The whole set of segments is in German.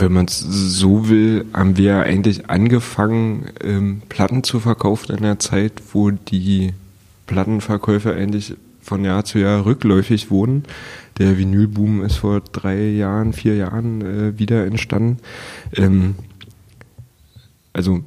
Wenn man es so will, haben wir eigentlich angefangen, ähm, Platten zu verkaufen in der Zeit, wo die Plattenverkäufe eigentlich von Jahr zu Jahr rückläufig wurden. Der Vinylboom ist vor drei Jahren, vier Jahren äh, wieder entstanden. Ähm, also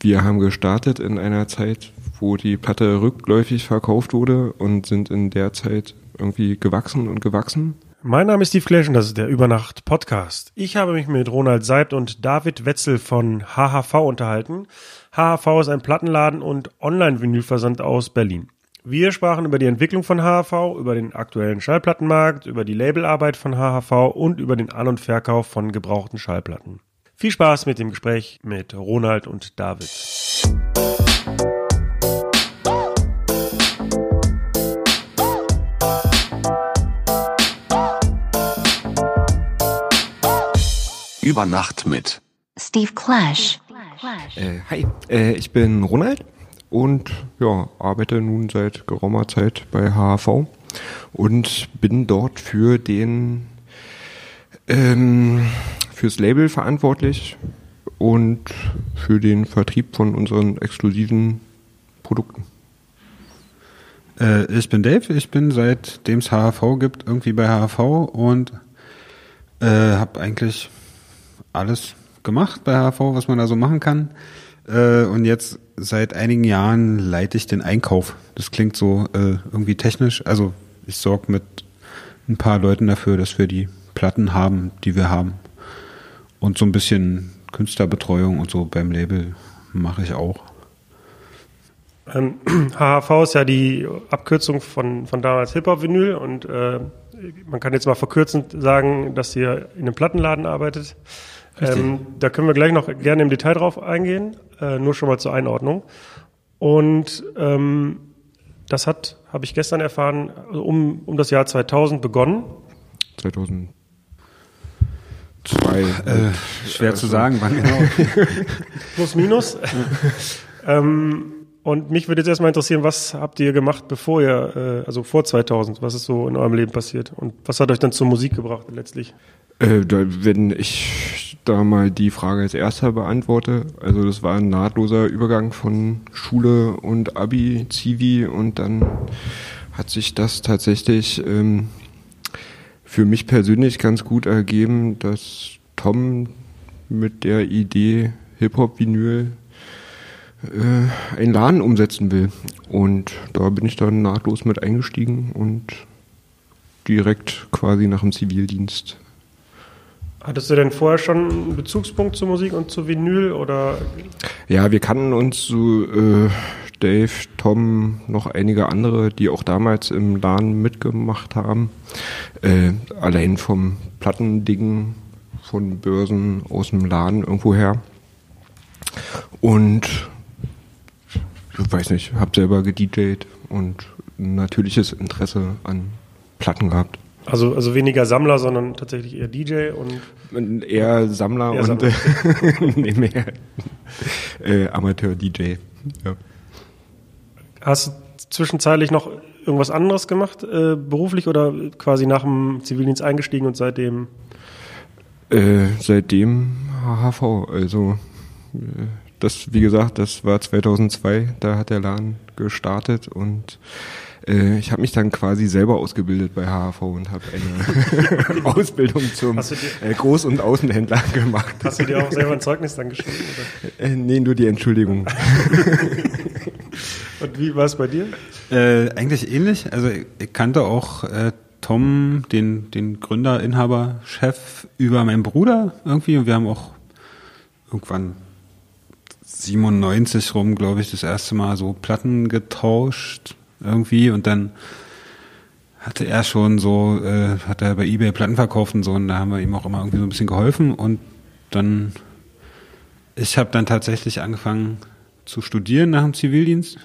wir haben gestartet in einer Zeit, wo die Platte rückläufig verkauft wurde und sind in der Zeit irgendwie gewachsen und gewachsen. Mein Name ist Steve Clash und das ist der Übernacht Podcast. Ich habe mich mit Ronald Seibt und David Wetzel von HHV unterhalten. HHV ist ein Plattenladen und Online-Vinylversand aus Berlin. Wir sprachen über die Entwicklung von HHV, über den aktuellen Schallplattenmarkt, über die Labelarbeit von HHV und über den An- und Verkauf von gebrauchten Schallplatten. Viel Spaß mit dem Gespräch mit Ronald und David. Über Nacht mit Steve Clash. Äh, hi, äh, ich bin Ronald und ja, arbeite nun seit geraumer Zeit bei HHV und bin dort für den ähm, fürs Label verantwortlich und für den Vertrieb von unseren exklusiven Produkten. Äh, ich bin Dave, ich bin seitdem es HHV gibt irgendwie bei HHV und äh, habe eigentlich alles gemacht bei HHV, was man da so machen kann. Äh, und jetzt seit einigen Jahren leite ich den Einkauf. Das klingt so äh, irgendwie technisch. Also ich sorge mit ein paar Leuten dafür, dass wir die Platten haben, die wir haben. Und so ein bisschen Künstlerbetreuung und so beim Label mache ich auch. Ähm, HHV ist ja die Abkürzung von, von damals Hip-Hop-Vinyl und äh, man kann jetzt mal verkürzend sagen, dass ihr in einem Plattenladen arbeitet. Ähm, da können wir gleich noch gerne im Detail drauf eingehen, äh, nur schon mal zur Einordnung. Und ähm, das hat, habe ich gestern erfahren, also um, um das Jahr 2000 begonnen. 2002. Äh, schwer zu sagen, wann genau. Plus, minus. ähm, und mich würde jetzt erstmal interessieren, was habt ihr gemacht, bevor ihr, äh, also vor 2000, was ist so in eurem Leben passiert? Und was hat euch dann zur Musik gebracht letztlich? Äh, wenn ich da mal die Frage als erster beantworte, also das war ein nahtloser Übergang von Schule und Abi, Zivi und dann hat sich das tatsächlich ähm, für mich persönlich ganz gut ergeben, dass Tom mit der Idee Hip-Hop-Vinyl äh, einen Laden umsetzen will. Und da bin ich dann nahtlos mit eingestiegen und direkt quasi nach dem Zivildienst Hattest du denn vorher schon einen Bezugspunkt zur Musik und zu Vinyl oder? Ja, wir kannten uns so äh, Dave, Tom, noch einige andere, die auch damals im Laden mitgemacht haben. Äh, allein vom Plattending, von Börsen aus dem Laden irgendwoher. Und ich weiß nicht, hab selber gedjed und ein natürliches Interesse an Platten gehabt. Also, also weniger Sammler, sondern tatsächlich eher DJ und. Eher Sammler Eher und nee, mehr äh, Amateur-DJ. Ja. Hast du zwischenzeitlich noch irgendwas anderes gemacht, äh, beruflich oder quasi nach dem Zivildienst eingestiegen und seitdem? Äh, seitdem HHV, also äh, das, wie gesagt, das war 2002, da hat der Laden gestartet und äh, ich habe mich dann quasi selber ausgebildet bei HHV und habe eine Ausbildung zum äh, Groß- und Außenhändler gemacht. Hast du dir auch selber ein Zeugnis dann geschrieben? Oder? Äh, nee, nur die Entschuldigung. Und wie war es bei dir? Äh, eigentlich ähnlich. Also ich, ich kannte auch äh, Tom, den, den Gründer, Inhaber, Chef, über meinen Bruder irgendwie. Und wir haben auch irgendwann 97 rum, glaube ich, das erste Mal so Platten getauscht irgendwie. Und dann hatte er schon so, äh, hat er bei Ebay Platten verkauft und so. Und da haben wir ihm auch immer irgendwie so ein bisschen geholfen. Und dann, ich habe dann tatsächlich angefangen zu studieren nach dem Zivildienst.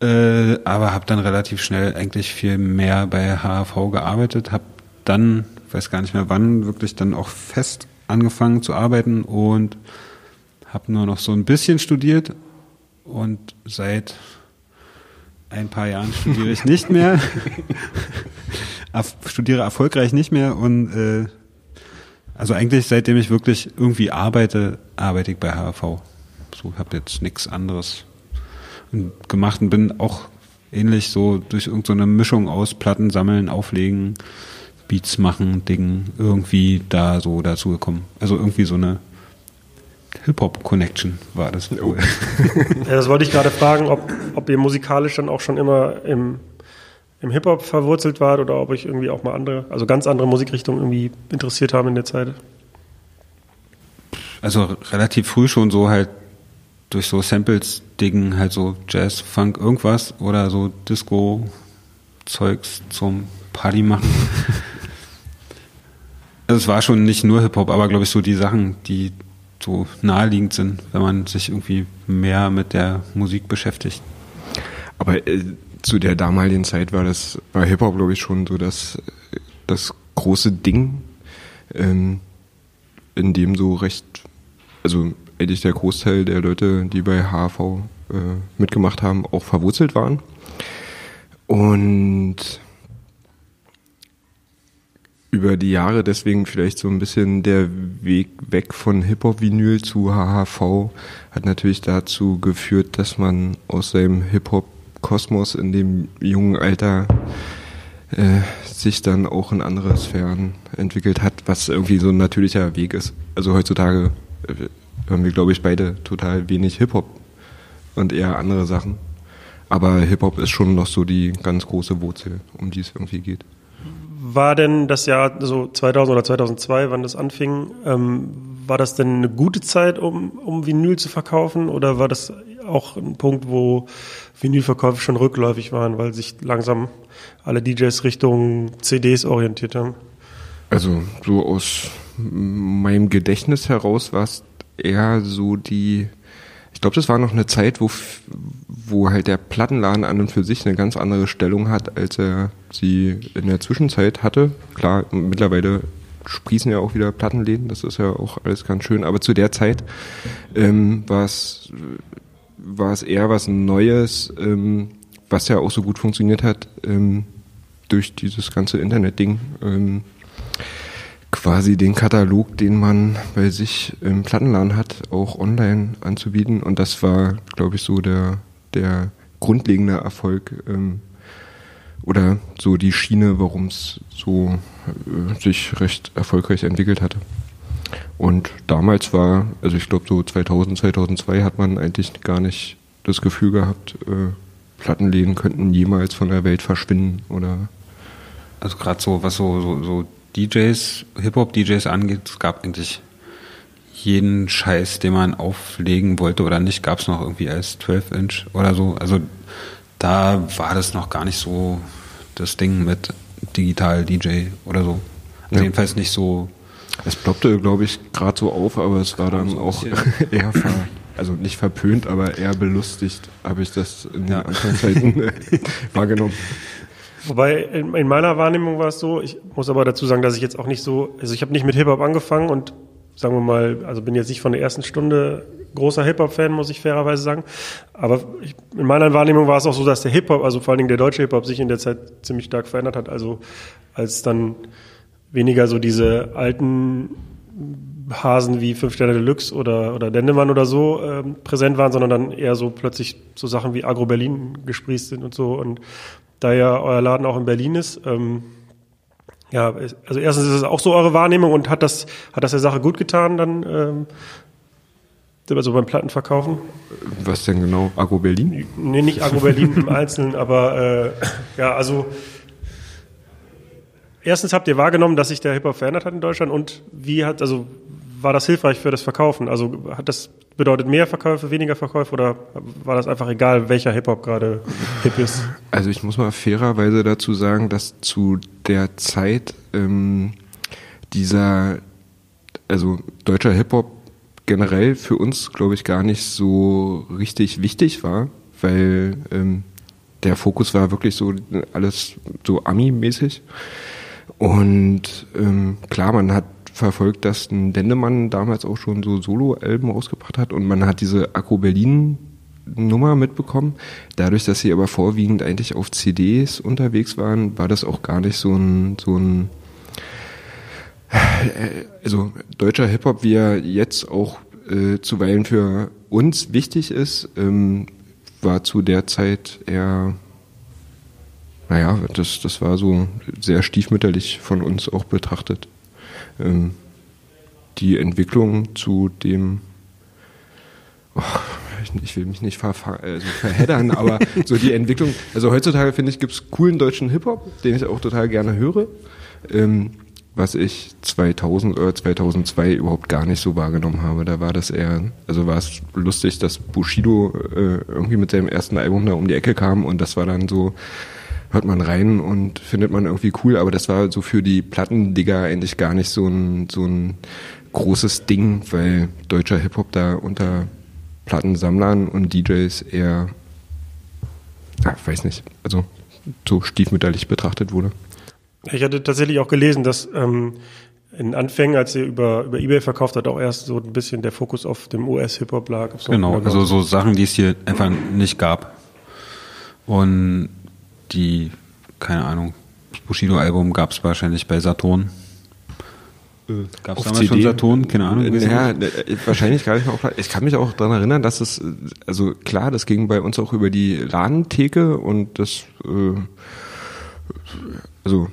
Äh, aber habe dann relativ schnell eigentlich viel mehr bei HAV gearbeitet, habe dann, weiß gar nicht mehr wann, wirklich dann auch fest angefangen zu arbeiten und habe nur noch so ein bisschen studiert und seit ein paar Jahren studiere ich nicht mehr, studiere erfolgreich nicht mehr und äh, Also eigentlich seitdem ich wirklich irgendwie arbeite, arbeite ich bei HV. So habe jetzt nichts anderes gemacht und bin auch ähnlich so durch irgendeine so Mischung aus Platten sammeln, auflegen, Beats machen, Dingen irgendwie da so dazu gekommen. Also irgendwie so eine Hip-Hop-Connection war das. Oh. ja, das wollte ich gerade fragen, ob, ob ihr musikalisch dann auch schon immer im, im Hip-Hop verwurzelt wart oder ob euch irgendwie auch mal andere, also ganz andere Musikrichtungen irgendwie interessiert haben in der Zeit. Also relativ früh schon so halt durch so Samples dingen, halt so Jazz, Funk, irgendwas oder so Disco-Zeugs zum Party machen. Also es war schon nicht nur Hip-Hop, aber glaube ich so die Sachen, die so naheliegend sind, wenn man sich irgendwie mehr mit der Musik beschäftigt. Aber äh, zu der damaligen Zeit war das bei Hip-Hop, glaube ich, schon so das, das große Ding, ähm, in dem so recht, also eigentlich der Großteil der Leute, die bei HV äh, mitgemacht haben, auch verwurzelt waren. Und über die Jahre deswegen vielleicht so ein bisschen der Weg weg von Hip-Hop-Vinyl zu HHV hat natürlich dazu geführt, dass man aus seinem Hip-Hop-Kosmos in dem jungen Alter äh, sich dann auch in andere Sphären entwickelt hat, was irgendwie so ein natürlicher Weg ist. Also heutzutage äh, hören wir, glaube ich, beide total wenig Hip-Hop und eher andere Sachen. Aber Hip-Hop ist schon noch so die ganz große Wurzel, um die es irgendwie geht war denn das Jahr so 2000 oder 2002, wann das anfing, ähm, war das denn eine gute Zeit, um, um Vinyl zu verkaufen oder war das auch ein Punkt, wo Vinylverkäufe schon rückläufig waren, weil sich langsam alle DJs Richtung CDs orientiert haben? Also so aus meinem Gedächtnis heraus war es eher so die glaube, das war noch eine Zeit, wo, wo halt der Plattenladen an und für sich eine ganz andere Stellung hat, als er sie in der Zwischenzeit hatte. Klar, mittlerweile sprießen ja auch wieder Plattenläden, das ist ja auch alles ganz schön, aber zu der Zeit ähm, war es eher was Neues, ähm, was ja auch so gut funktioniert hat ähm, durch dieses ganze Internet-Ding. Ähm, quasi den Katalog, den man bei sich im Plattenladen hat, auch online anzubieten. Und das war, glaube ich, so der, der grundlegende Erfolg ähm, oder so die Schiene, warum es so äh, sich recht erfolgreich entwickelt hatte. Und damals war, also ich glaube so 2000, 2002 hat man eigentlich gar nicht das Gefühl gehabt, äh, Plattenläden könnten jemals von der Welt verschwinden oder also gerade so, was so, so, so DJs, Hip-Hop-DJs angeht, es gab eigentlich jeden Scheiß, den man auflegen wollte oder nicht, gab es noch irgendwie als 12-Inch oder so. Also da war das noch gar nicht so das Ding mit Digital DJ oder so. Also ja. jedenfalls nicht so. Es ploppte, glaube ich, gerade so auf, aber es war dann so auch eher ver, also nicht verpönt, aber eher belustigt, habe ich das in den Anfangszeiten wahrgenommen. Wobei in, in, meiner Wahrnehmung war es so, ich muss aber dazu sagen, dass ich jetzt auch nicht so, also ich habe nicht mit Hip-Hop angefangen und sagen wir mal, also bin jetzt nicht von der ersten Stunde großer Hip-Hop-Fan, muss ich fairerweise sagen. Aber ich, in meiner Wahrnehmung war es auch so, dass der Hip-Hop, also vor allen Dingen der deutsche Hip-Hop, sich in der Zeit ziemlich stark verändert hat. Also als dann weniger so diese alten Hasen wie Fünf Sterne Deluxe oder, oder Dendemann oder so ähm, präsent waren, sondern dann eher so plötzlich so Sachen wie Agro Berlin gesprießt sind und so. Und da ja euer Laden auch in Berlin ist. Ähm, ja, also erstens ist es auch so eure Wahrnehmung und hat das, hat das der Sache gut getan, dann ähm, also beim Plattenverkaufen? Was denn genau? Agro Berlin? Nee, nicht Agro Berlin im Einzelnen, aber äh, ja, also erstens habt ihr wahrgenommen, dass sich der Hip-Hop verändert hat in Deutschland und wie hat, also war das hilfreich für das Verkaufen? Also hat das bedeutet mehr Verkäufe, weniger Verkäufe oder war das einfach egal, welcher Hip-Hop gerade hip ist? Also ich muss mal fairerweise dazu sagen, dass zu der Zeit ähm, dieser, also deutscher Hip-Hop generell für uns, glaube ich, gar nicht so richtig wichtig war, weil ähm, der Fokus war wirklich so alles so Ami-mäßig. Und ähm, klar, man hat verfolgt, dass ein Dendemann damals auch schon so Solo-Alben rausgebracht hat und man hat diese Akku Berlin Nummer mitbekommen. Dadurch, dass sie aber vorwiegend eigentlich auf CDs unterwegs waren, war das auch gar nicht so ein, so ein Äh, also deutscher Hip-Hop, wie er jetzt auch äh, zuweilen für uns wichtig ist, ähm, war zu der Zeit eher, naja, das, das war so sehr stiefmütterlich von uns auch betrachtet. Ähm, die Entwicklung zu dem, oh, ich will mich nicht ver, also verheddern, aber so die Entwicklung, also heutzutage finde ich, gibt es coolen deutschen Hip-Hop, den ich auch total gerne höre. Ähm, was ich 2000 oder 2002 überhaupt gar nicht so wahrgenommen habe. Da war das eher, also war es lustig, dass Bushido äh, irgendwie mit seinem ersten Album da um die Ecke kam und das war dann so, hört man rein und findet man irgendwie cool, aber das war so für die Plattendigger eigentlich gar nicht so ein, so ein großes Ding, weil deutscher Hip-Hop da unter Plattensammlern und DJs eher, ja, weiß nicht, also so stiefmütterlich betrachtet wurde. Ich hatte tatsächlich auch gelesen, dass ähm, in Anfängen, als ihr über, über Ebay verkauft hat, auch erst so ein bisschen der Fokus auf dem US-Hip-Hop lag. Genau, also so Sachen, die es hier einfach nicht gab. Und die, keine Ahnung, das Bushido-Album gab es wahrscheinlich bei Saturn. Äh, gab es damals CD? schon Saturn? Keine Ahnung. Ja, äh, wahrscheinlich gar nicht mehr. Ich kann mich auch daran erinnern, dass es, also klar, das ging bei uns auch über die Ladentheke und das, äh, also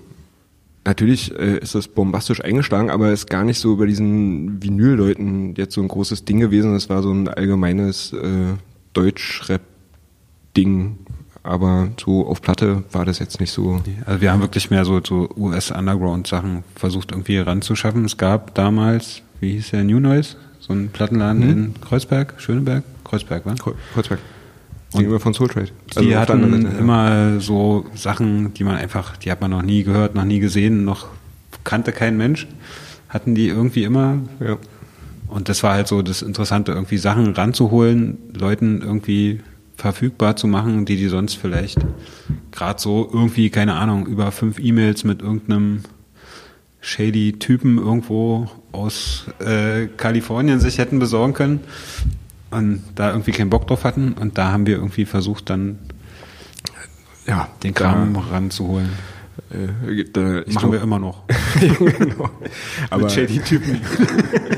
natürlich äh, ist das bombastisch eingeschlagen, aber ist gar nicht so über diesen Vinyl-Leuten jetzt so ein großes Ding gewesen. Das war so ein allgemeines äh, Deutsch-Rap-Ding. Aber so auf Platte war das jetzt nicht so. Also wir haben wirklich mehr so, so US-Underground-Sachen versucht irgendwie ranzuschaffen. Es gab damals, wie hieß der, New Noise? So ein Plattenladen hm. in Kreuzberg, Schöneberg? Kreuzberg, wa? Kreuzberg. Gegenüber von Soul Trade. Also die hatten Seite, ja. immer so Sachen, die man einfach, die hat man noch nie gehört, noch nie gesehen, noch kannte kein Mensch. Hatten die irgendwie immer. Ja. Und das war halt so das Interessante, irgendwie Sachen ranzuholen, Leuten irgendwie verfügbar zu machen, die die sonst vielleicht gerade so irgendwie, keine Ahnung, über fünf E-Mails mit irgendeinem shady Typen irgendwo aus äh, Kalifornien sich hätten besorgen können und da irgendwie keinen Bock drauf hatten. Und da haben wir irgendwie versucht, dann ja, den Kram da, ranzuholen. Äh, da, Machen glaub, wir immer noch. genau. Aber Shady-Typen.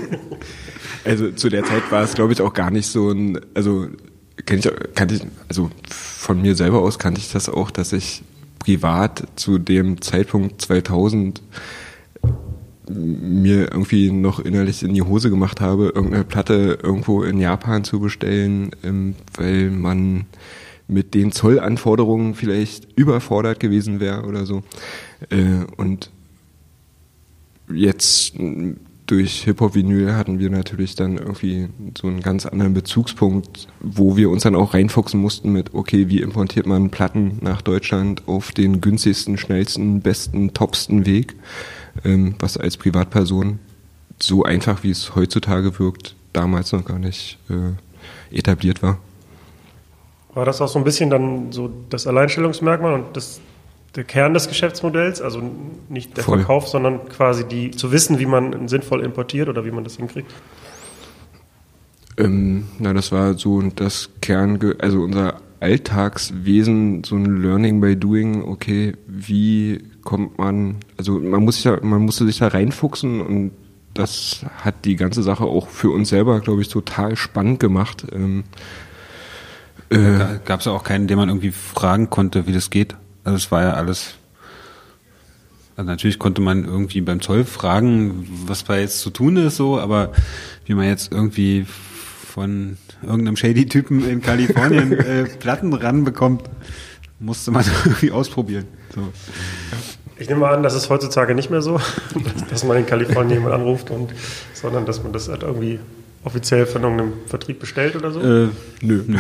also zu der Zeit war es, glaube ich, auch gar nicht so ein, also kenn ich, kannte ich, also von mir selber aus kannte ich das auch, dass ich privat zu dem Zeitpunkt 2000 mir irgendwie noch innerlich in die Hose gemacht habe, irgendeine Platte irgendwo in Japan zu bestellen, ähm, weil man mit den Zollanforderungen vielleicht überfordert gewesen wäre oder so. Äh, und jetzt durch Hip-Hop-Vinyl hatten wir natürlich dann irgendwie so einen ganz anderen Bezugspunkt, wo wir uns dann auch reinfuchsen mussten mit, okay, wie importiert man Platten nach Deutschland auf den günstigsten, schnellsten, besten, topsten Weg ähm, was als Privatperson so einfach, wie es heutzutage wirkt, damals noch gar nicht äh, etabliert war. War das auch so ein bisschen dann so das Alleinstellungsmerkmal und das, der Kern des Geschäftsmodells? Also nicht der Voll. Verkauf, sondern quasi die zu wissen, wie man sinnvoll importiert oder wie man das hinkriegt? Ähm, na, das war so das Kern, also unser Alltagswesen, so ein Learning by Doing, okay, wie kommt man, also man muss sich ja, man musste sich da reinfuchsen und das hat die ganze Sache auch für uns selber, glaube ich, total spannend gemacht. Ähm, äh, Gab es ja auch keinen, den man irgendwie fragen konnte, wie das geht. Also es war ja alles. Also natürlich konnte man irgendwie beim Zoll fragen, was da jetzt zu tun ist, so, aber wie man jetzt irgendwie von irgendeinem Shady-Typen in Kalifornien äh, Platten ranbekommt, musste man irgendwie ausprobieren. So. Ich nehme an, das ist heutzutage nicht mehr so, dass man in Kalifornien jemand anruft, und, sondern dass man das halt irgendwie offiziell von irgendeinem Vertrieb bestellt oder so? Äh, nö. nö.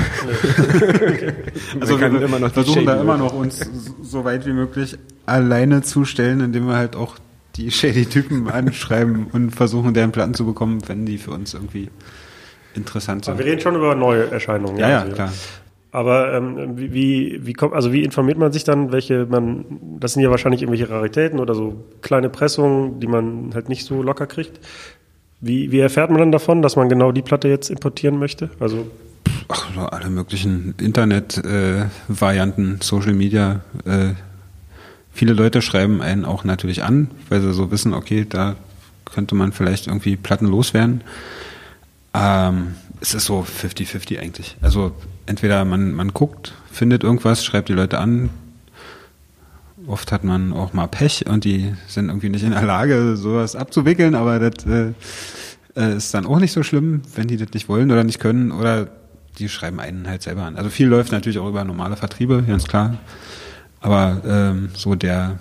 okay. Also wir immer noch versuchen da immer noch uns so weit wie möglich alleine zustellen, indem wir halt auch die Shady-Typen anschreiben und versuchen, deren Platten zu bekommen, wenn die für uns irgendwie interessant sind. Aber wir reden schon über neue Erscheinungen. Ja, ja, also, klar. Aber ähm, wie, wie kommt, also wie informiert man sich dann, welche man, das sind ja wahrscheinlich irgendwelche Raritäten oder so kleine Pressungen, die man halt nicht so locker kriegt. Wie, wie erfährt man dann davon, dass man genau die Platte jetzt importieren möchte? Also Ach, alle möglichen Internet-Varianten, äh, Social Media. Äh, viele Leute schreiben einen auch natürlich an, weil sie so wissen, okay, da könnte man vielleicht irgendwie Platten loswerden. Ähm, es ist so 50-50 eigentlich. Also entweder man, man guckt, findet irgendwas, schreibt die Leute an. Oft hat man auch mal Pech und die sind irgendwie nicht in der Lage, sowas abzuwickeln, aber das äh, äh, ist dann auch nicht so schlimm, wenn die das nicht wollen oder nicht können oder die schreiben einen halt selber an. Also viel läuft natürlich auch über normale Vertriebe, ganz klar. Aber ähm, so der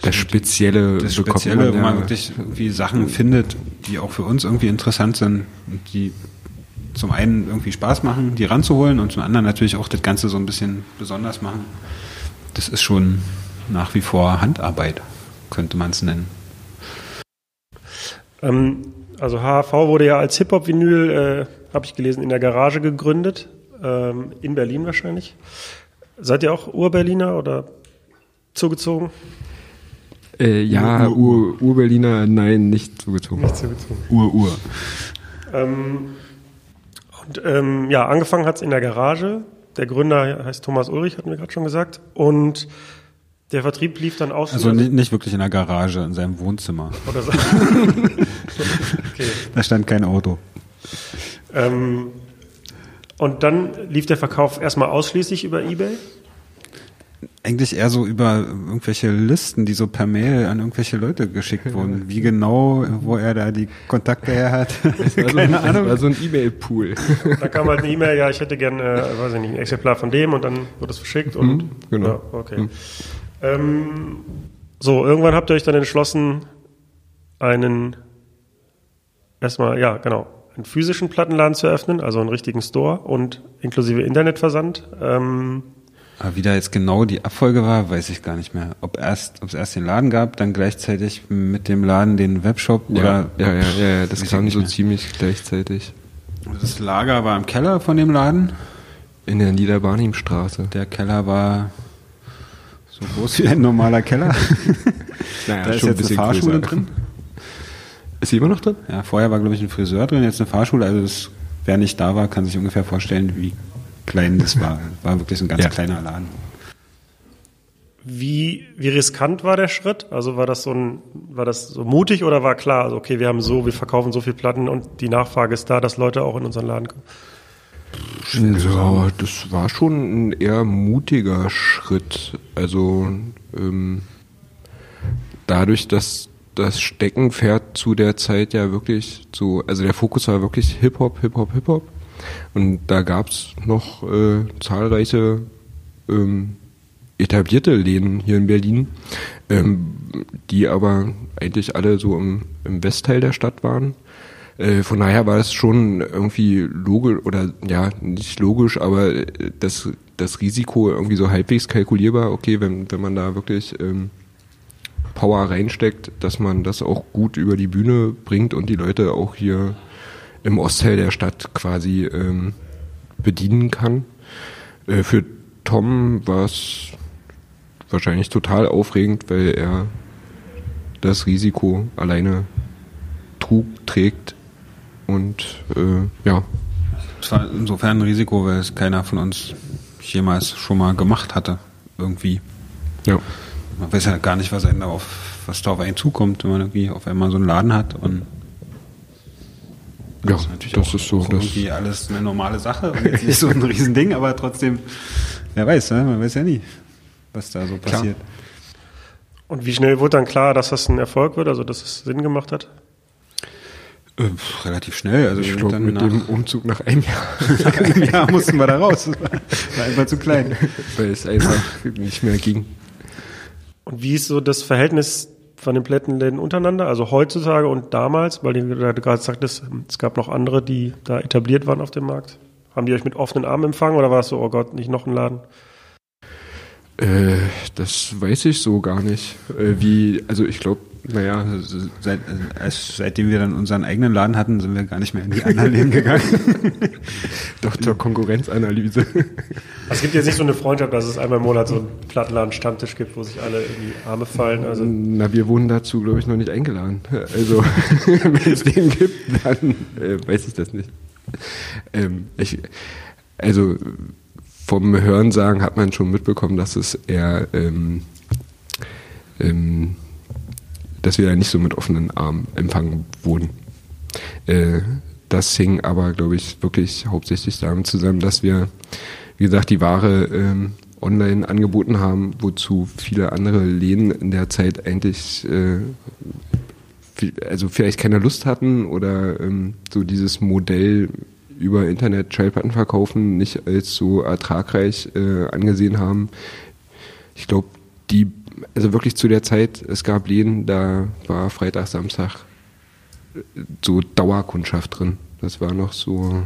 Das Spezielle, das Spezielle, wo man ja- wirklich irgendwie Sachen findet, die auch für uns irgendwie interessant sind und die zum einen irgendwie Spaß machen, die ranzuholen und zum anderen natürlich auch das Ganze so ein bisschen besonders machen. Das ist schon nach wie vor Handarbeit, könnte man es nennen. Ähm, also HHV wurde ja als Hip-Hop-Vinyl, äh, habe ich gelesen, in der Garage gegründet. Ähm, in Berlin wahrscheinlich. Seid ihr auch Ur-Berliner oder zugezogen? Äh, ja, Ur- Ur-Berliner, nein, nicht zugezogen. Nicht zugezogen. Ur-Ur. Ähm, und ähm, ja, angefangen hat's in der Garage. Der Gründer heißt Thomas Ulrich, hatten wir gerade schon gesagt. Und der Vertrieb lief dann aus. Also nicht, nicht wirklich in der Garage, in seinem Wohnzimmer. oder so. okay. Da stand kein Auto. Ähm, und dann lief der Verkauf erstmal ausschließlich über Ebay. Eigentlich eher so über irgendwelche Listen, die so per Mail an irgendwelche Leute geschickt wurden. Wie genau, wo er da die Kontakte her hat, Also, keine das Ahnung. war so ein E-Mail-Pool. Da kam halt eine E-Mail, ja, ich hätte gerne, äh, weiß ich nicht, ein Exemplar von dem und dann wird es verschickt und Mhm, genau. ja, okay. Ähm, so, irgendwann habt ihr euch dann entschlossen, einen erstmal, ja, genau, einen physischen Plattenladen zu eröffnen, also einen richtigen Store und inklusive Internetversand. Ähm, Aber wie da jetzt genau die Abfolge war, weiß ich gar nicht mehr. Ob erst, ob es erst den Laden gab, dann gleichzeitig mit dem Laden den Webshop Ja, oder ja, ja, ja, ja, das kam so mehr. ziemlich gleichzeitig. Das Lager war im Keller von dem Laden. In der Niederbarnimstraße. Der Keller war so groß wie ein normaler Keller. Naja, da ist jetzt eine Fahrschule drin. Ist sie immer noch drin? Ja, vorher war, glaube ich, ein Friseur drin, jetzt eine Fahrschule. Also das, wer nicht da war, kann sich ungefähr vorstellen, wie klein das war. War wirklich ein ganz Ja. kleiner Laden. wie, wie riskant war der Schritt? Also war das so ein, war das so mutig oder war klar, also okay, wir haben so, wir verkaufen so viel Platten und die Nachfrage ist da, dass Leute auch in unseren Laden kommen? Ja, das war schon ein eher mutiger Schritt. Also ähm, dadurch, dass das Steckenpferd zu der Zeit ja wirklich so, also der Fokus war wirklich Hip-Hop, Hip-Hop, Hip-Hop. Und da gab's noch äh, zahlreiche ähm, etablierte Läden hier in Berlin, ähm, die aber eigentlich alle so im, im Westteil der Stadt waren. Äh, von daher war es schon irgendwie logisch oder ja, nicht logisch, aber äh, das, das Risiko irgendwie so halbwegs kalkulierbar, okay, wenn, wenn man da wirklich ähm, Power reinsteckt, dass man das auch gut über die Bühne bringt und die Leute auch hier im Ostteil der Stadt quasi ähm, bedienen kann. Äh, für Tom war es wahrscheinlich total aufregend, weil er das Risiko alleine trug, trägt und äh, ja, Es war insofern ein Risiko, weil es keiner von uns jemals schon mal gemacht hatte. Irgendwie. ja. Man weiß ja gar nicht, was einem da auf, was da auf einen zukommt, wenn man irgendwie auf einmal so einen Laden hat und Ja, ist natürlich das auch, ist so. auch Das, irgendwie alles eine normale Sache und jetzt nicht so ein Riesending, aber trotzdem, wer weiß, ne? man weiß ja nie, was da so Klar. passiert. Und wie schnell wurde dann klar, dass das ein Erfolg wird, also dass es Sinn gemacht hat? Äh, relativ schnell, also ich glaube, mit dem Umzug nach einem Jahr, nach einem Jahr mussten wir da raus. Das war einfach zu klein. weil es einfach nicht mehr ging. Und wie ist so das Verhältnis von den Plattenläden untereinander, also heutzutage und damals, weil du gerade sagtest, es gab noch andere, die da etabliert waren auf dem Markt. Haben die euch mit offenen Armen empfangen oder war es so, oh Gott, nicht noch ein Laden? Äh, das weiß ich so gar nicht. Äh, wie, also ich glaube, naja, seit, als, seitdem wir dann unseren eigenen Laden hatten, sind wir gar nicht mehr in die anderen Läden gegangen. Dr. Konkurrenzanalyse. Also es gibt jetzt nicht so eine Freundschaft, dass es einmal im Monat so einen Plattenladen-Stammtisch gibt, wo sich alle in die Arme fallen. Also Na, wir wurden dazu, glaube ich, noch nicht eingeladen. Also, wenn es den gibt, dann äh, weiß ich das nicht. Ähm, ich, also, vom Hörensagen hat man schon mitbekommen, dass es eher ähm, ähm, dass wir da nicht so mit offenen Armen empfangen wurden. Äh, das hing aber, glaube ich, wirklich hauptsächlich damit zusammen, dass wir, wie gesagt, die Ware ähm, online angeboten haben, wozu viele andere Läden in der Zeit eigentlich äh, also vielleicht keine Lust hatten oder ähm, so dieses Modell über Internet Schallplatten verkaufen nicht als so ertragreich äh, angesehen haben. Ich glaube, die, also wirklich zu der Zeit, es gab Läden, da war Freitag, Samstag so Dauerkundschaft drin. Das war noch so.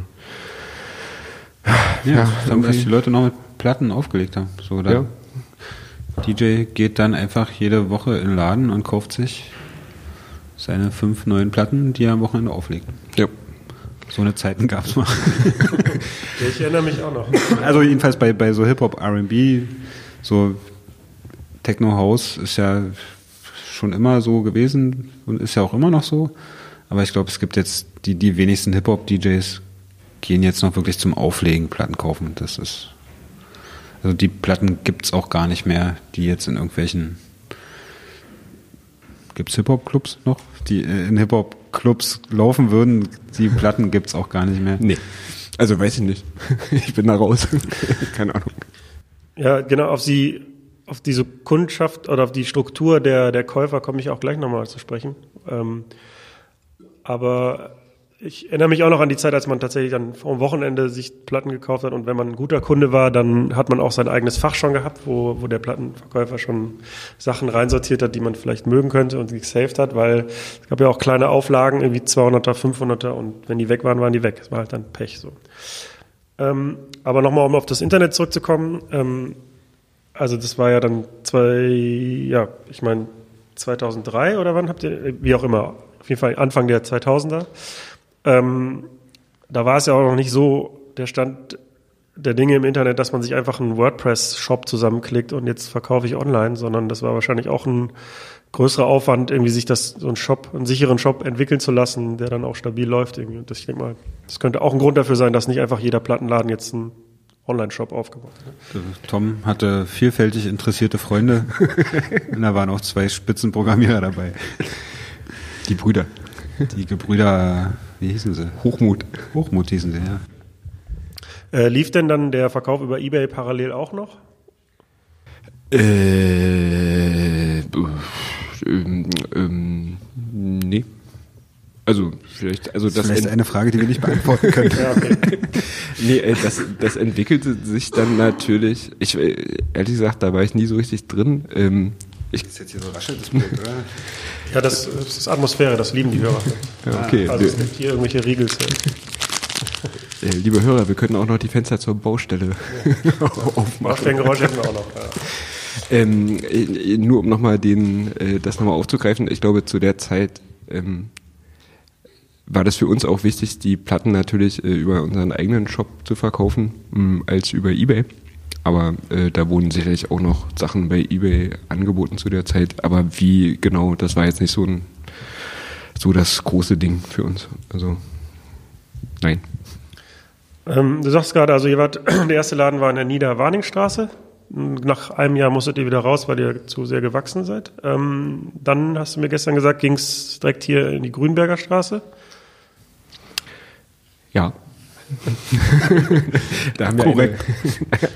Ja, Ja, dann, dass die Leute noch mit Platten aufgelegt haben. So, da Ja. DJ geht dann einfach jede Woche in den Laden und kauft sich seine fünf neuen Platten, die er am Wochenende auflegt. Ja. So eine Zeiten gab's mal. Ich erinnere mich auch noch. Also jedenfalls bei, bei so Hip-Hop, R&B, so Techno House ist ja schon immer so gewesen und ist ja auch immer noch so. Aber ich glaube, es gibt jetzt die, die wenigsten Hip-Hop-DJs gehen jetzt noch wirklich zum Auflegen Platten kaufen. Das ist, also die Platten gibt's auch gar nicht mehr, die jetzt in irgendwelchen, gibt's Hip-Hop-Clubs noch, die äh, in Hip-Hop-Clubs laufen würden. Die Platten gibt's auch gar nicht mehr. Nee. Also weiß ich nicht. Ich bin da raus. Keine Ahnung. Ja, genau, auf sie, auf diese Kundschaft oder auf die Struktur der, der Käufer komme ich auch gleich nochmal zu sprechen. Ähm, aber ich erinnere mich auch noch an die Zeit, als man tatsächlich dann vom Wochenende sich Platten gekauft hat und wenn man ein guter Kunde war, dann hat man auch sein eigenes Fach schon gehabt, wo, wo der Plattenverkäufer schon Sachen reinsortiert hat, die man vielleicht mögen könnte und gesaved hat, weil es gab ja auch kleine Auflagen, irgendwie 200er, 500er und wenn die weg waren, waren die weg. Es war halt dann Pech so. Ähm, aber nochmal, um auf das Internet zurückzukommen, ähm, also das war ja dann zwei, ja, ich meine 2003 oder wann habt ihr, wie auch immer, auf jeden Fall Anfang der 2000er. Ähm, da war es ja auch noch nicht so der Stand der Dinge im Internet, dass man sich einfach einen WordPress-Shop zusammenklickt und jetzt verkaufe ich online, sondern das war wahrscheinlich auch ein größerer Aufwand, irgendwie sich das so einen Shop, einen sicheren Shop entwickeln zu lassen, der dann auch stabil läuft irgendwie. Und das, ich denke mal, das könnte auch ein Grund dafür sein, dass nicht einfach jeder Plattenladen jetzt einen Online-Shop aufgebaut hat. Tom hatte vielfältig interessierte Freunde und da waren auch zwei Spitzenprogrammierer dabei. Die Brüder. Die Gebrüder, wie hießen sie? Hochmut. Hochmut hießen sie, ja. Äh, lief denn dann der Verkauf über Ebay parallel auch noch? Äh, ähm, ähm. Also vielleicht, also das, Vielleicht ent- eine Frage, die wir nicht beantworten können. Ja, okay. nee, äh, das, das entwickelte sich dann natürlich. Ich äh, ehrlich gesagt, da war ich nie so richtig drin. Ähm, ich, ist jetzt hier so raschelt das Bild, oder? ja das, das ist Atmosphäre, das lieben die Hörer. ja, okay, Also es gibt hier irgendwelche Riegel. äh, liebe Hörer, wir könnten auch noch die Fenster zur Baustelle aufmachen. Waschbärengeräusche hätten wir auch noch. Ja. Ähm, äh, nur um nochmal den, äh, das nochmal aufzugreifen, ich glaube zu der Zeit ähm, war das für uns auch wichtig, die Platten natürlich äh, über unseren eigenen Shop zu verkaufen, mh, als über Ebay. Aber äh, da wurden sicherlich auch noch Sachen bei Ebay angeboten zu der Zeit. Aber wie genau, das war jetzt nicht so ein so das große Ding für uns. Also nein. Ähm, du sagst gerade, also ihr wart, der erste Laden war in der Niederwarningstraße. Nach einem Jahr musstet ihr wieder raus, weil ihr zu sehr gewachsen seid. Ähm, dann hast du mir gestern gesagt, ging es direkt hier in die Grünberger Straße. Ja. da haben wir Korrekt.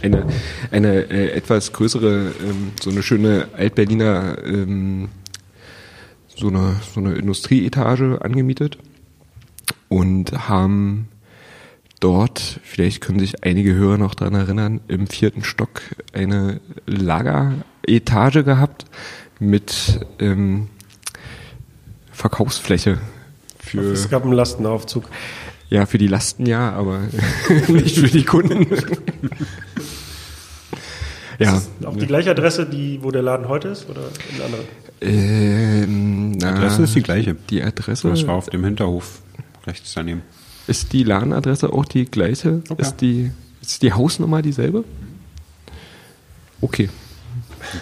eine, eine, eine äh, etwas größere, ähm, so eine schöne Altberliner, ähm, so eine, so eine Industrieetage angemietet und haben dort, vielleicht können sich einige Hörer noch daran erinnern, im vierten Stock eine Lageretage gehabt mit ähm, Verkaufsfläche für Es gab einen Lastenaufzug. Ja, für die Lasten ja, aber nicht für die Kunden. ja. Auch die gleiche Adresse, die, wo der Laden heute ist, oder eine andere? Ähm, na, Adresse ist die gleiche. Die Adresse Das war auf dem Hinterhof rechts daneben. ist die Ladenadresse auch die gleiche? Okay. Ist die ist die Hausnummer dieselbe? Okay.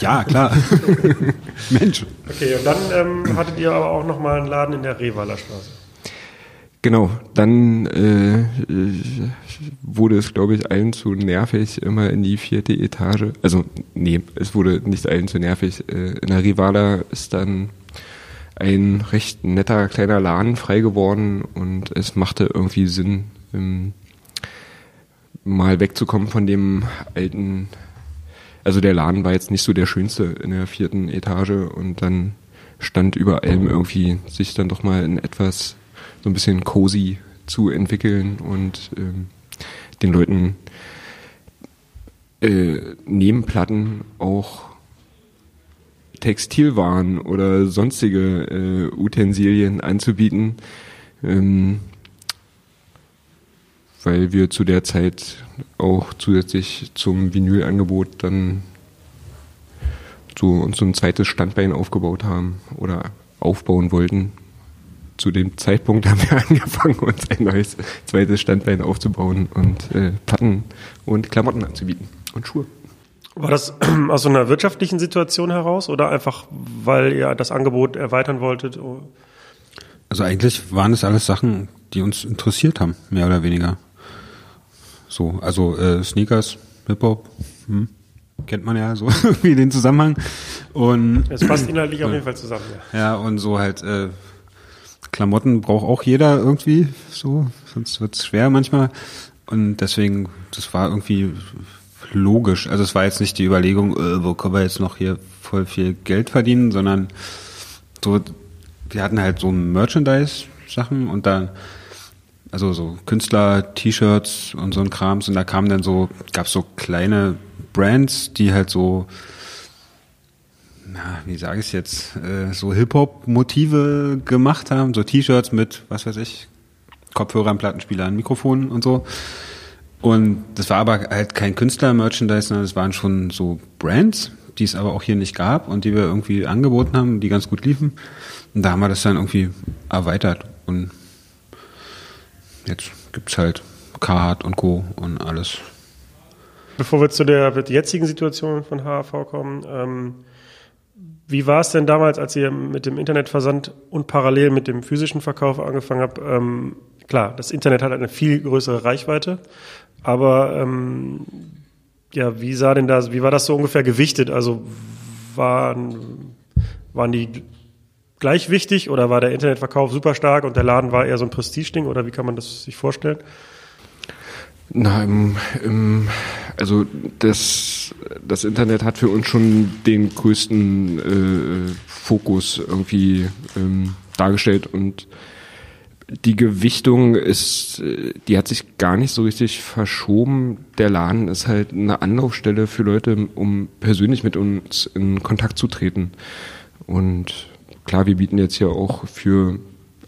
Ja, klar. Mensch. Okay, und dann ähm, hattet ihr aber auch nochmal einen Laden in der Revaler Straße. Genau, dann äh, wurde es, glaube ich, allen zu nervig, immer in die vierte Etage. Also, nee, es wurde nicht allen zu nervig. Äh, in der Rivala ist dann ein recht netter kleiner Laden frei geworden und es machte irgendwie Sinn, ähm, mal wegzukommen von dem alten, also der Laden war jetzt nicht so der schönste in der vierten Etage und dann stand über allem irgendwie sich dann doch mal in etwas so ein bisschen cozy zu entwickeln und ähm, den Leuten äh, neben Platten auch Textilwaren oder sonstige äh, Utensilien anzubieten, ähm, weil wir zu der Zeit auch zusätzlich zum Vinylangebot dann so uns so ein zweites Standbein aufgebaut haben oder aufbauen wollten. Zu dem Zeitpunkt haben wir angefangen, uns ein neues zweites Standbein aufzubauen und äh, Platten und Klamotten anzubieten und Schuhe. War das aus so einer wirtschaftlichen Situation heraus oder einfach, weil ihr das Angebot erweitern wolltet? Also eigentlich waren es alles Sachen, die uns interessiert haben, mehr oder weniger. So, also äh, Sneakers, Hip-Hop, hm, kennt man ja so wie den Zusammenhang. Und es passt inhaltlich auf jeden Fall zusammen. Ja, ja und so halt äh, Klamotten braucht auch jeder irgendwie, so, sonst wird's schwer manchmal. Und deswegen, das war irgendwie logisch. Also es war jetzt nicht die Überlegung, äh, wo können wir jetzt noch hier voll viel Geld verdienen, sondern so, wir hatten halt so Merchandise-Sachen und dann, also so Künstler, T-Shirts und so ein Krams und da kamen dann so, gab es so kleine Brands, die halt so, na, wie sage ich es jetzt, äh, so Hip-Hop-Motive gemacht haben, so T-Shirts mit, was weiß ich, Kopfhörern, Plattenspielern, Mikrofonen und so. Und das war aber halt kein Künstler-Merchandise, sondern es waren schon so Brands, die es aber auch hier nicht gab und die wir irgendwie angeboten haben, die ganz gut liefen. Und da haben wir das dann irgendwie erweitert. Und jetzt gibt's halt Card und Co. und alles. Bevor wir zu der jetzigen Situation von HAV kommen, ähm, wie war es denn damals, als ihr mit dem Internetversand und parallel mit dem physischen Verkauf angefangen habt? Ähm, klar, das Internet hat eine viel größere Reichweite. Aber ähm, ja, wie sah denn das, wie war das so ungefähr gewichtet? Also waren, waren die gleich wichtig oder war der Internetverkauf super stark und der Laden war eher so ein Prestigeding oder wie kann man das sich vorstellen? Na, im, im, also das, das Internet hat für uns schon den größten äh, Fokus irgendwie ähm, dargestellt und die Gewichtung ist, äh, die hat sich gar nicht so richtig verschoben. Der Laden ist halt eine Anlaufstelle für Leute, um persönlich mit uns in Kontakt zu treten. Und klar, wir bieten jetzt ja auch für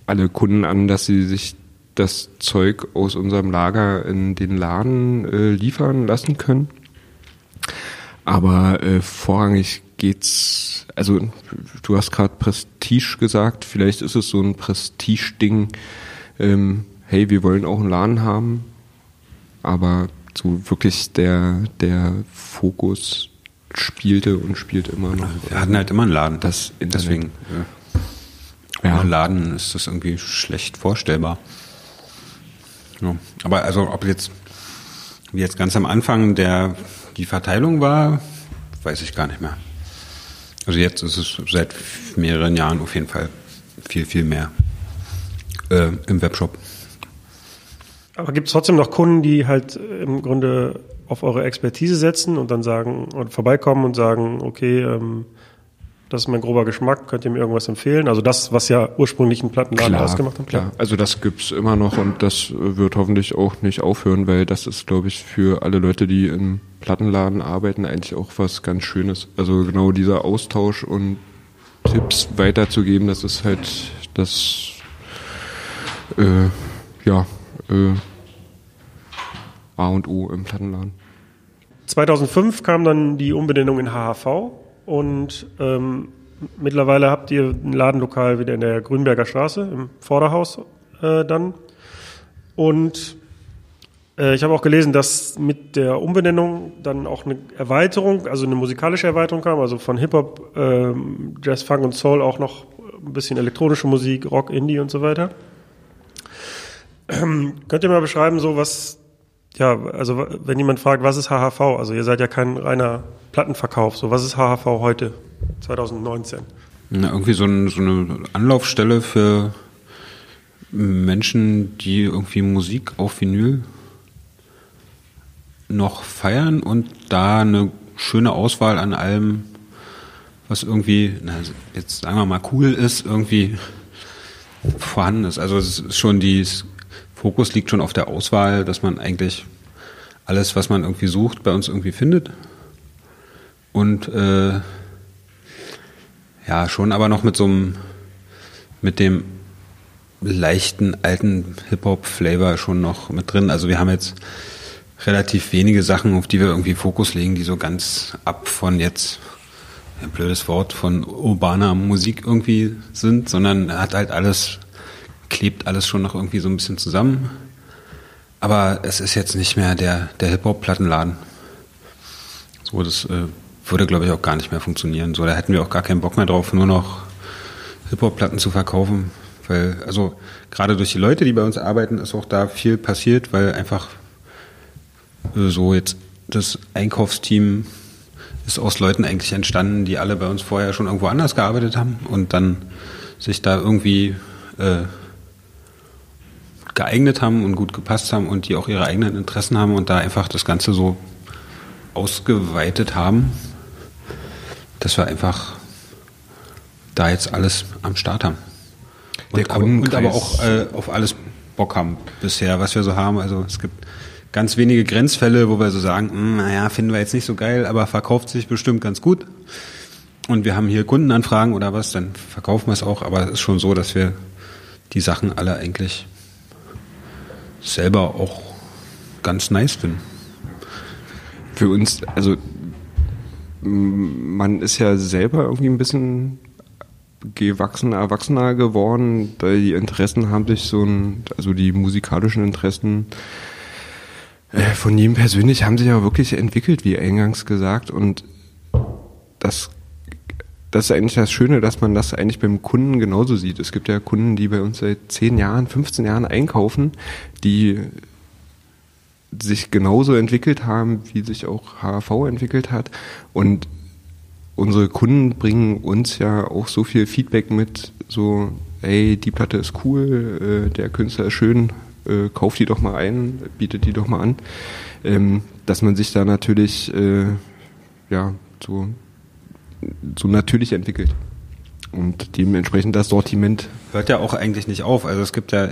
alle Kunden an, dass sie sich das Zeug aus unserem Lager in den Laden äh, liefern lassen können. Aber äh, vorrangig geht's, also du hast gerade Prestige gesagt, vielleicht ist es so ein Prestige-Ding, ähm, hey, wir wollen auch einen Laden haben, aber so wirklich der, der Fokus spielte und spielt immer noch. Wir hatten halt immer einen Laden. Das Internet. Deswegen, ja. Ohne Laden ist das irgendwie schlecht vorstellbar. Ja. Aber also ob jetzt, wie jetzt ganz am Anfang der, die Verteilung war, weiß ich gar nicht mehr. Also jetzt ist es seit mehreren Jahren auf jeden Fall viel, viel mehr äh, im Webshop. Aber gibt es trotzdem noch Kunden, die halt im Grunde auf eure Expertise setzen und dann sagen und vorbeikommen und sagen, okay, ähm, das ist mein grober Geschmack, könnt ihr mir irgendwas empfehlen? Also das, was ja ursprünglich ein Plattenladen Klar, ausgemacht hat. Klar, also das gibt's immer noch und das wird hoffentlich auch nicht aufhören, weil das ist, glaube ich, für alle Leute, die im Plattenladen arbeiten, eigentlich auch was ganz Schönes. Also genau dieser Austausch und Tipps weiterzugeben, das ist halt das, äh, ja, äh, A und O im Plattenladen. 2005 kam dann die Umbenennung in HHV und ähm, mittlerweile habt ihr ein Ladenlokal wieder in der Grünberger Straße im Vorderhaus äh, dann. Und äh, ich habe auch gelesen, dass mit der Umbenennung dann auch eine Erweiterung, also eine musikalische Erweiterung kam, also von Hip-Hop, ähm, Jazz, Funk und Soul auch noch ein bisschen elektronische Musik, Rock, Indie und so weiter. Ähm, könnt ihr mal beschreiben, so was ja, also wenn jemand fragt, was ist HHV? Also ihr seid ja kein reiner Plattenverkauf. So, was ist HHV heute, 2019? Na, irgendwie so, ein, so eine Anlaufstelle für Menschen, die irgendwie Musik auf Vinyl noch feiern und da eine schöne Auswahl an allem, was irgendwie, na, jetzt sagen wir mal cool ist, irgendwie vorhanden ist. Also es ist schon die Fokus liegt schon auf der Auswahl, dass man eigentlich alles, was man irgendwie sucht, bei uns irgendwie findet. Und äh, ja, schon aber noch mit so einem, mit dem leichten alten Hip-Hop-Flavor schon noch mit drin. Also wir haben jetzt relativ wenige Sachen, auf die wir irgendwie Fokus legen, die so ganz ab von jetzt, ein blödes Wort, von urbaner Musik irgendwie sind, sondern hat halt alles, klebt alles schon noch irgendwie so ein bisschen zusammen. Aber es ist jetzt nicht mehr der, der Hip-Hop-Plattenladen. So, das äh, würde, glaube ich, auch gar nicht mehr funktionieren. So, da hätten wir auch gar keinen Bock mehr drauf, nur noch Hip-Hop-Platten zu verkaufen. Weil, also gerade durch die Leute, die bei uns arbeiten, ist auch da viel passiert, weil einfach äh, so jetzt das Einkaufsteam ist aus Leuten eigentlich entstanden, die alle bei uns vorher schon irgendwo anders gearbeitet haben und dann sich da irgendwie äh, geeignet haben und gut gepasst haben und die auch ihre eigenen Interessen haben und da einfach das Ganze so ausgeweitet haben, dass wir einfach da jetzt alles am Start haben. Und, aber, und aber auch äh, auf alles Bock haben bisher, was wir so haben. Also es gibt ganz wenige Grenzfälle, wo wir so sagen, hm, naja, finden wir jetzt nicht so geil, aber verkauft sich bestimmt ganz gut. Und wir haben hier Kundenanfragen oder was, dann verkaufen wir es auch. Aber es ist schon so, dass wir die Sachen alle eigentlich selber auch ganz nice finden. Für uns, also man ist ja selber irgendwie ein bisschen gewachsener, erwachsener geworden. Die Interessen haben sich so ein, also die musikalischen Interessen äh, von jedem persönlich haben sich ja wirklich entwickelt, wie eingangs gesagt. Und das, das ist eigentlich das Schöne, dass man das eigentlich beim Kunden genauso sieht. Es gibt ja Kunden, die bei uns seit 10 Jahren, 15 Jahren einkaufen, die sich genauso entwickelt haben, wie sich auch HV entwickelt hat. Und unsere Kunden bringen uns ja auch so viel Feedback mit, so, ey, die Platte ist cool, äh, der Künstler ist schön, äh, kauft die doch mal ein, bietet die doch mal an, ähm, dass man sich da natürlich, äh, ja, so, so natürlich entwickelt. Und dementsprechend das Sortiment. Hört ja auch eigentlich nicht auf. Also es gibt ja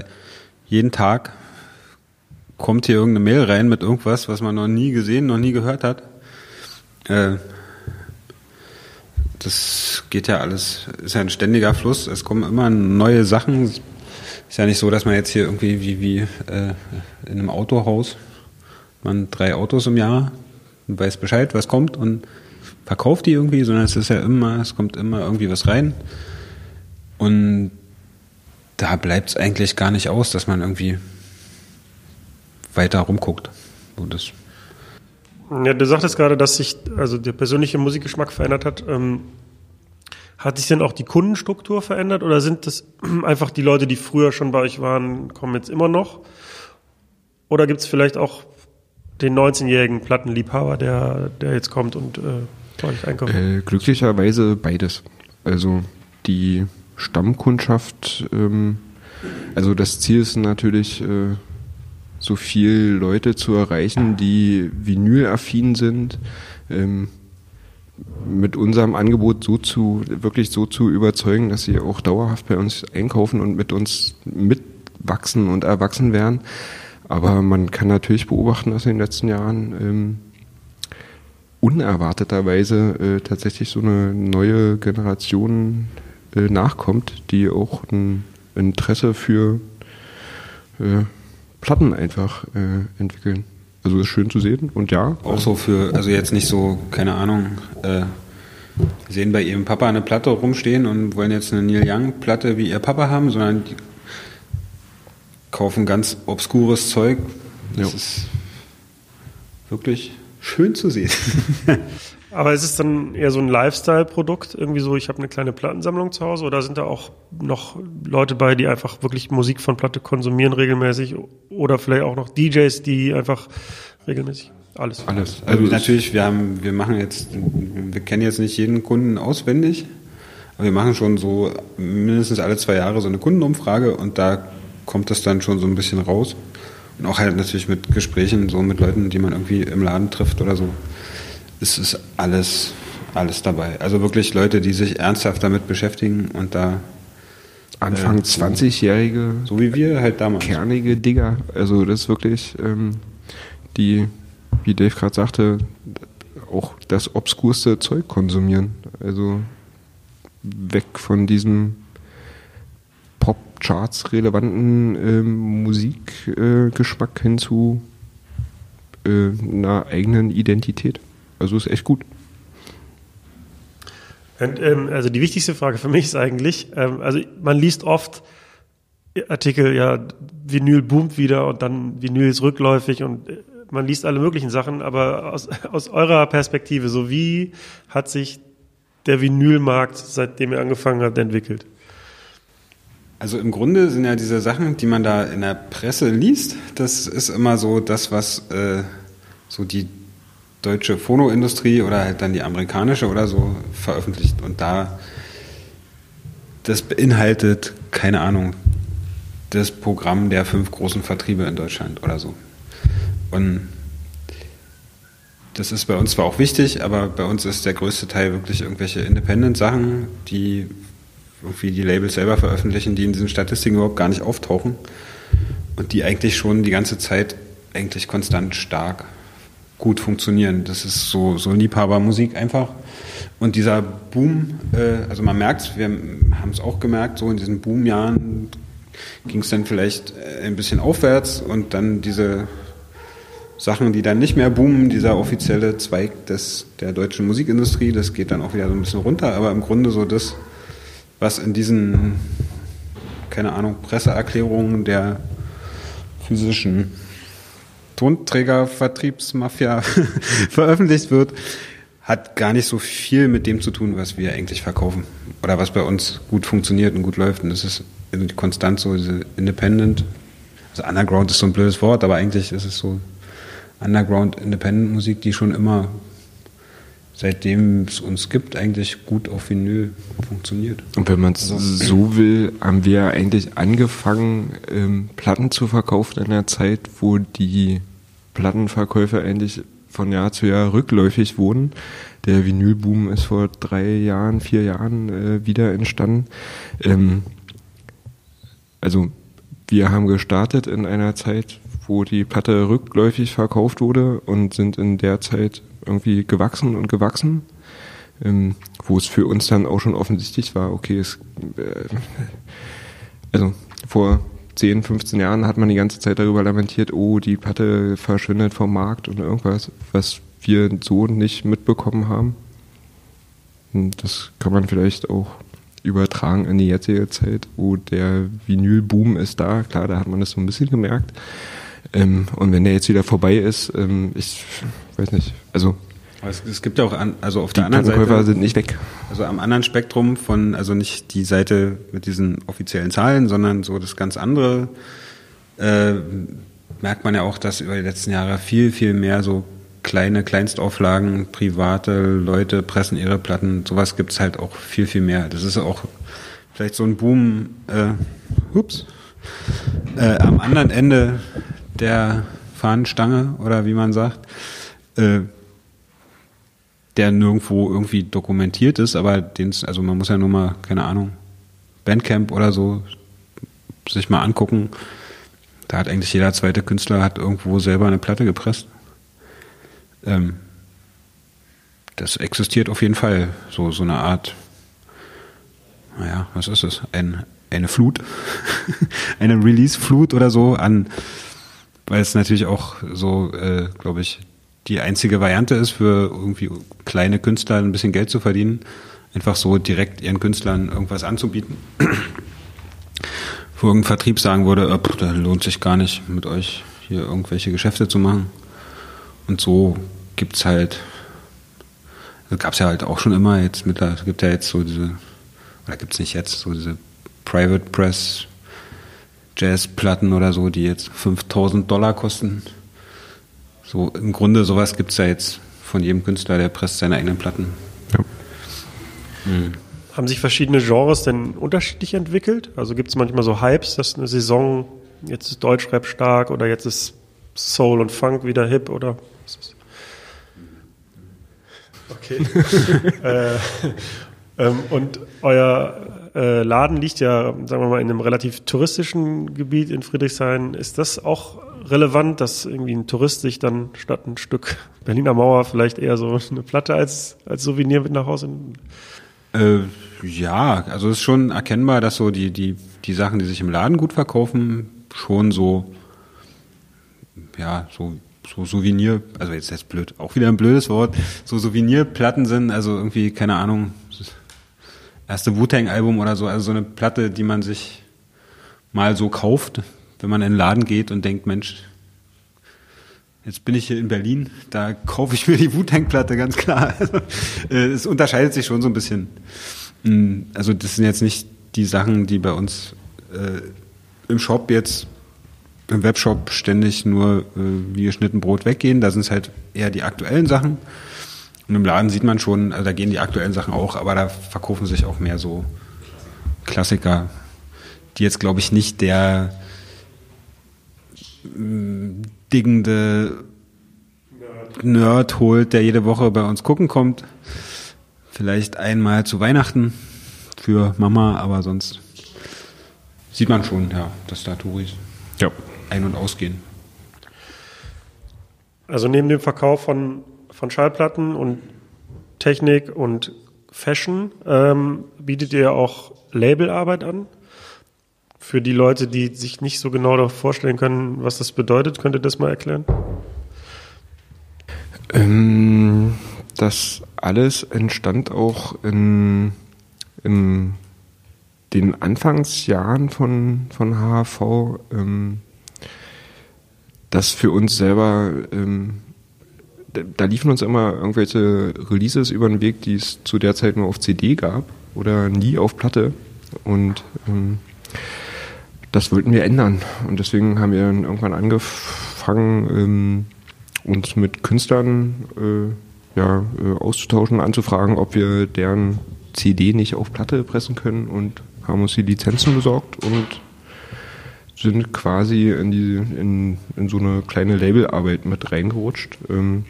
jeden Tag kommt hier irgendeine Mail rein mit irgendwas, was man noch nie gesehen, noch nie gehört hat. Äh, das geht ja alles, ist ja ein ständiger Fluss. Es kommen immer neue Sachen. Ist ja nicht so, dass man jetzt hier irgendwie wie, wie äh, in einem Autohaus, man drei Autos im Jahr weiß Bescheid, was kommt und verkauft die irgendwie, sondern es ist ja immer, es kommt immer irgendwie was rein. Und da bleibt es eigentlich gar nicht aus, dass man irgendwie weiter rumguckt. Und das ja, du sagtest gerade, dass sich also der persönliche Musikgeschmack verändert hat. Ähm, hat sich denn auch die Kundenstruktur verändert oder sind das einfach die Leute, die früher schon bei euch waren, kommen jetzt immer noch? Oder gibt es vielleicht auch den 19-jährigen Plattenliebhaber, der, der jetzt kommt und äh, euch einkauft? Äh, glücklicherweise beides. Also die Stammkundschaft, ähm, also das Ziel ist natürlich, äh, so viel Leute zu erreichen, die vinylaffin sind, ähm, mit unserem Angebot so zu, wirklich so zu überzeugen, dass sie auch dauerhaft bei uns einkaufen und mit uns mitwachsen und erwachsen werden. Aber man kann natürlich beobachten, dass in den letzten Jahren ähm, unerwarteterweise äh, tatsächlich so eine neue Generation äh, nachkommt, die auch ein Interesse für äh, Platten einfach äh, entwickeln. Also ist schön zu sehen und ja. Auch so für, also jetzt nicht so, keine Ahnung, äh, sehen bei ihrem Papa eine Platte rumstehen und wollen jetzt eine Neil Young Platte wie ihr Papa haben, sondern die kaufen ganz obskures Zeug. Das ja. ist wirklich schön zu sehen. Aber ist es dann eher so ein Lifestyle-Produkt? Irgendwie so, ich habe eine kleine Plattensammlung zu Hause oder sind da auch noch Leute bei, die einfach wirklich Musik von Platte konsumieren regelmäßig oder vielleicht auch noch DJs, die einfach regelmäßig alles? Alles. Also natürlich, wir haben, wir machen jetzt, wir kennen jetzt nicht jeden Kunden auswendig, Aber wir machen schon so mindestens alle zwei Jahre so eine Kundenumfrage und da kommt das dann schon so ein bisschen raus. Und auch halt natürlich mit Gesprächen, so mit Leuten, die man irgendwie im Laden trifft oder so. Es ist alles, alles dabei. Also wirklich Leute, die sich ernsthaft damit beschäftigen und da Anfang Äh, so- 20-jährige so wie wir halt damals. kernige Digger. Also das ist wirklich ähm, die, wie Dave gerade sagte, auch das obskurste Zeug konsumieren. Also weg von diesem Pop-Charts relevanten ähm, Musikgeschmack äh, hin zu äh, einer eigenen Identität. Also ist echt gut. Und, ähm, also die wichtigste Frage für mich ist eigentlich, ähm, also man liest oft Artikel, ja, Vinyl boomt wieder und dann Vinyl ist rückläufig und äh, man liest alle möglichen Sachen, aber aus, aus eurer Perspektive, so wie hat sich der Vinylmarkt, seitdem er angefangen hat, entwickelt? Also im Grunde sind ja diese Sachen, die man da in der Presse liest, das ist immer so das, was äh, so die deutsche Phonoindustrie oder halt dann die amerikanische oder so veröffentlicht. Und da, das beinhaltet, keine Ahnung, das Programm der fünf großen Vertriebe in Deutschland oder so. Und das ist bei uns zwar auch wichtig, aber bei uns ist der größte Teil wirklich irgendwelche Independent-Sachen, die irgendwie die Labels selber veröffentlichen, die in diesen Statistiken überhaupt gar nicht auftauchen und die eigentlich schon die ganze Zeit eigentlich konstant stark gut funktionieren. Das ist so, so Liebhabermusik einfach. Und dieser Boom, äh, also man merkt wir haben es auch gemerkt, so in diesen Boomjahren ging es dann vielleicht äh, ein bisschen aufwärts und dann diese Sachen, die dann nicht mehr boomen, dieser offizielle Zweig des, der deutschen Musikindustrie, das geht dann auch wieder so ein bisschen runter, aber im Grunde so das, was in diesen, keine Ahnung, Presseerklärungen der physischen Tonträgervertriebsmafia veröffentlicht wird, hat gar nicht so viel mit dem zu tun, was wir eigentlich verkaufen oder was bei uns gut funktioniert und gut läuft. Und das ist konstant so diese Independent, also Underground ist so ein blödes Wort, aber eigentlich ist es so Underground Independent Musik, die schon immer seitdem es uns gibt, eigentlich gut auf Vinyl funktioniert. Und wenn man es so will, haben wir eigentlich angefangen, ähm, Platten zu verkaufen in einer Zeit, wo die Plattenverkäufe eigentlich von Jahr zu Jahr rückläufig wurden. Der Vinylboom ist vor drei Jahren, vier Jahren äh, wieder entstanden. Ähm, also wir haben gestartet in einer Zeit, wo die Platte rückläufig verkauft wurde und sind in der Zeit irgendwie gewachsen und gewachsen, ähm, wo es für uns dann auch schon offensichtlich war, okay, es, äh, also vor 10, 15 Jahren hat man die ganze Zeit darüber lamentiert, oh, die Platte verschwindet vom Markt und irgendwas, was wir so nicht mitbekommen haben. Und das kann man vielleicht auch übertragen in die jetzige Zeit, wo der Vinylboom ist da. Klar, da hat man das so ein bisschen gemerkt. Ähm, und wenn der jetzt wieder vorbei ist, ähm, ich weiß nicht, also es, es gibt ja auch, an, also auf die der anderen Plattenkäufer Seite, sind nicht weg. also am anderen Spektrum von, also nicht die Seite mit diesen offiziellen Zahlen, sondern so das ganz andere, äh, merkt man ja auch, dass über die letzten Jahre viel, viel mehr so kleine Kleinstauflagen, private Leute pressen ihre Platten, sowas gibt's halt auch viel, viel mehr. Das ist auch vielleicht so ein Boom, äh, ups, äh, am anderen Ende der Fahnenstange oder wie man sagt, äh, der nirgendwo irgendwie dokumentiert ist, aber den, also man muss ja nur mal, keine Ahnung, Bandcamp oder so sich mal angucken. Da hat eigentlich jeder zweite Künstler hat irgendwo selber eine Platte gepresst. Ähm, das existiert auf jeden Fall. So, so eine Art, naja, was ist es? Ein, eine Flut, eine Release-Flut oder so an, weil es natürlich auch so, äh, glaube ich, die einzige Variante ist für irgendwie kleine Künstler ein bisschen Geld zu verdienen, einfach so direkt ihren Künstlern irgendwas anzubieten. Wo irgendein Vertrieb sagen würde, äh, da lohnt sich gar nicht, mit euch hier irgendwelche Geschäfte zu machen. Und so gibt's halt, das gab's ja halt auch schon immer, jetzt es gibt ja jetzt so diese, oder gibt's nicht jetzt, so diese Private Press Jazzplatten oder so, die jetzt 5000 Dollar kosten. So im Grunde sowas gibt's ja jetzt von jedem Künstler, der presst seine eigenen Platten. Ja. Mhm. haben sich verschiedene Genres denn unterschiedlich entwickelt? Also gibt es manchmal so Hypes, dass eine Saison, jetzt ist Deutschrap stark oder jetzt ist Soul und Funk wieder hip oder was ist Okay. äh, ähm, und euer äh, Laden liegt ja, sagen wir mal, in einem relativ touristischen Gebiet in Friedrichshain. Ist das auch relevant, dass irgendwie ein Tourist sich dann statt ein Stück Berliner Mauer vielleicht eher so eine Platte als, als Souvenir mit nach Hause nimmt? Äh, ja, also es ist schon erkennbar, dass so die, die, die Sachen, die sich im Laden gut verkaufen, schon so, ja, so, so Souvenir, also jetzt ist blöd, auch wieder ein blödes Wort, so Souvenirplatten sind, also irgendwie, keine Ahnung, erste Wu-Tang-Album oder so, also so eine Platte, die man sich mal so kauft, wenn man in den Laden geht und denkt, Mensch, Jetzt bin ich hier in Berlin, da kaufe ich mir die Wu-Tang-Platte, ganz klar. Also, äh, es unterscheidet sich schon so ein bisschen. Mm, also das sind jetzt nicht die Sachen, die bei uns äh, im Shop jetzt, im Webshop ständig nur äh, wie geschnitten Brot weggehen. Da sind es halt eher die aktuellen Sachen. Und im Laden sieht man schon, also da gehen die aktuellen Sachen auch, aber da verkaufen sich auch mehr so Klassiker, die jetzt, glaube ich, nicht der diggende Nerd holt, der jede Woche bei uns gucken kommt. Vielleicht einmal zu Weihnachten für Mama, aber sonst sieht man schon, ja, dass da Touris ja. ein- und ausgehen. Also neben dem Verkauf von, von Schallplatten und Technik und Fashion ähm, bietet ihr auch Labelarbeit an? Für die Leute, die sich nicht so genau vorstellen können, was das bedeutet, könnt ihr das mal erklären? Ähm, das alles entstand auch in, in den Anfangsjahren von, von HHV, ähm, dass für uns selber, ähm, da, liefen uns immer irgendwelche Releases über den Weg, die es zu der Zeit nur auf CD gab oder nie auf Platte. Und ähm, das wollten wir ändern. Und deswegen haben wir dann irgendwann angefangen, ähm, uns mit Künstlern äh, ja, äh, auszutauschen, anzufragen, ob wir deren CD nicht auf Platte pressen können und haben uns die Lizenzen besorgt und sind quasi in, die, in, in so eine kleine Labelarbeit mit reingerutscht, ähm,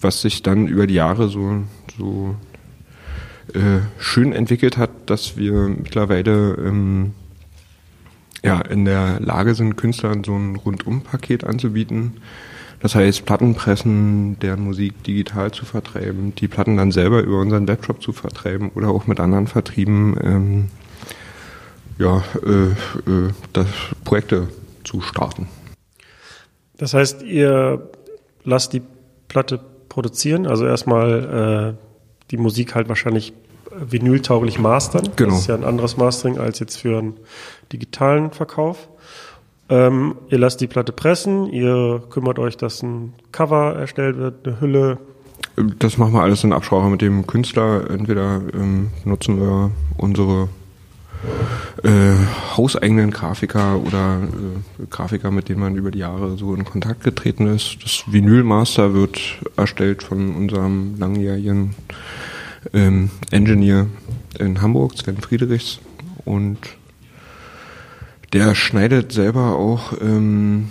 was sich dann über die Jahre so, so äh, schön entwickelt hat, dass wir mittlerweile ähm, ja, in der Lage sind, Künstlern so ein Rundum-Paket anzubieten. Das heißt, Plattenpressen, deren Musik digital zu vertreiben, die Platten dann selber über unseren Webshop zu vertreiben oder auch mit anderen Vertrieben, ähm, ja, äh, äh, das Projekte zu starten. Das heißt, ihr lasst die Platte produzieren, also erstmal äh, die Musik halt wahrscheinlich vinyltauglich mastern. Genau. Das ist ja ein anderes Mastering als jetzt für einen digitalen Verkauf. Ähm, ihr lasst die Platte pressen, ihr kümmert euch, dass ein Cover erstellt wird, eine Hülle. Das machen wir alles in Absprache mit dem Künstler. Entweder ähm, nutzen wir unsere äh, hauseigenen Grafiker oder äh, Grafiker, mit denen man über die Jahre so in Kontakt getreten ist. Das Vinylmaster wird erstellt von unserem langjährigen ähm, Engineer in Hamburg, Sven Friedrichs. Und der schneidet selber auch, ähm,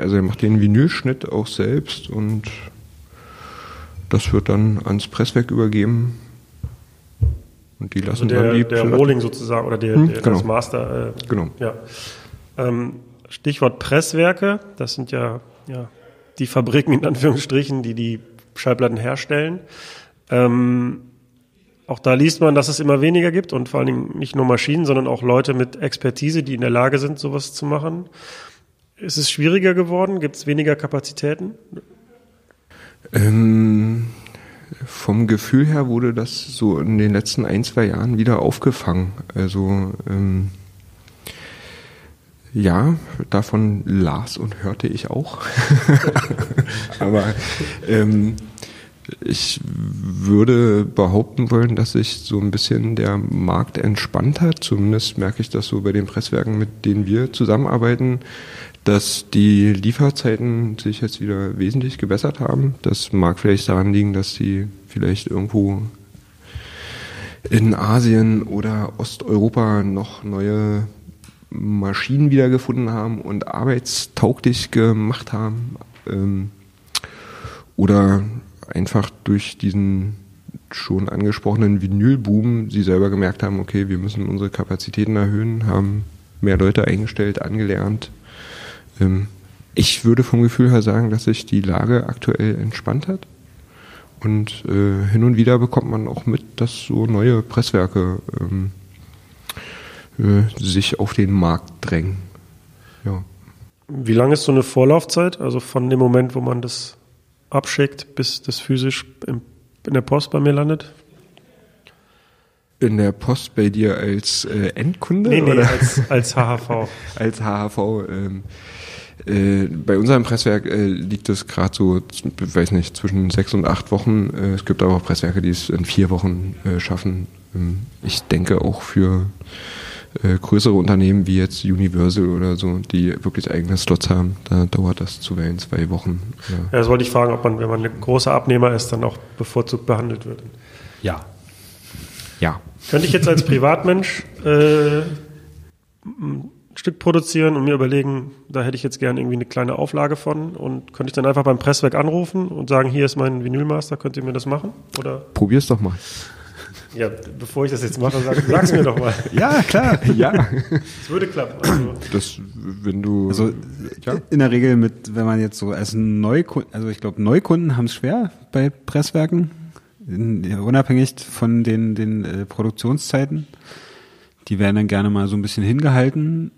also er macht den Vinylschnitt auch selbst und das wird dann ans Presswerk übergeben. Und die lassen also der, dann die der Rolling sozusagen oder der, hm, der genau. das Master. Äh, genau. Ja. Ähm, Stichwort Presswerke, das sind ja, ja die Fabriken in Anführungsstrichen, die die Schallplatten herstellen. Ähm, auch da liest man, dass es immer weniger gibt und vor allen Dingen nicht nur Maschinen, sondern auch Leute mit Expertise, die in der Lage sind, sowas zu machen. Ist es schwieriger geworden? Gibt es weniger Kapazitäten? Ähm, vom Gefühl her wurde das so in den letzten ein, zwei Jahren wieder aufgefangen. Also ähm, ja, davon las und hörte ich auch. Aber ähm, ich würde behaupten wollen, dass sich so ein bisschen der Markt entspannt hat. Zumindest merke ich das so bei den Presswerken, mit denen wir zusammenarbeiten, dass die Lieferzeiten sich jetzt wieder wesentlich gebessert haben. Das mag vielleicht daran liegen, dass sie vielleicht irgendwo in Asien oder Osteuropa noch neue Maschinen wiedergefunden haben und arbeitstauglich gemacht haben. Ähm, oder einfach durch diesen schon angesprochenen Vinylboom sie selber gemerkt haben, okay, wir müssen unsere Kapazitäten erhöhen, haben mehr Leute eingestellt, angelernt. Ähm, ich würde vom Gefühl her sagen, dass sich die Lage aktuell entspannt hat. Und äh, hin und wieder bekommt man auch mit, dass so neue Presswerke ähm, äh, sich auf den Markt drängen. Ja. Wie lange ist so eine Vorlaufzeit? Also von dem Moment, wo man das abschickt, bis das physisch im, in der Post bei mir landet? In der Post bei dir als äh, Endkunde? Nee, nee, oder? als, als HHV. als HHV. Ähm, äh, bei unserem Presswerk äh, liegt es gerade so, weiß nicht, zwischen sechs und acht Wochen. Äh, es gibt aber auch Presswerke, die es in vier Wochen äh, schaffen. Ähm, ich denke auch für äh, größere Unternehmen wie jetzt Universal oder so, die wirklich eigene Slots haben, da dauert das zuweilen zwei Wochen. Ja. Ja, das wollte ich fragen, ob man, wenn man ein großer Abnehmer ist, dann auch bevorzugt behandelt wird. Ja. ja. Könnte ich jetzt als Privatmensch äh, Stück produzieren und mir überlegen, da hätte ich jetzt gern irgendwie eine kleine Auflage von und könnte ich dann einfach beim Presswerk anrufen und sagen, hier ist mein Vinylmaster, könnt ihr mir das machen? Oder Probier's doch mal. ja, bevor ich das jetzt mache, sag, sag's mir doch mal. Ja, klar. ja. Es würde klappen. Also, Das, wenn du. Also ja. in der Regel mit, wenn man jetzt so als Neukunden, also ich glaube Neukunden haben es schwer bei Presswerken, in, unabhängig von den, den äh, Produktionszeiten. Die werden dann gerne mal so ein bisschen hingehalten,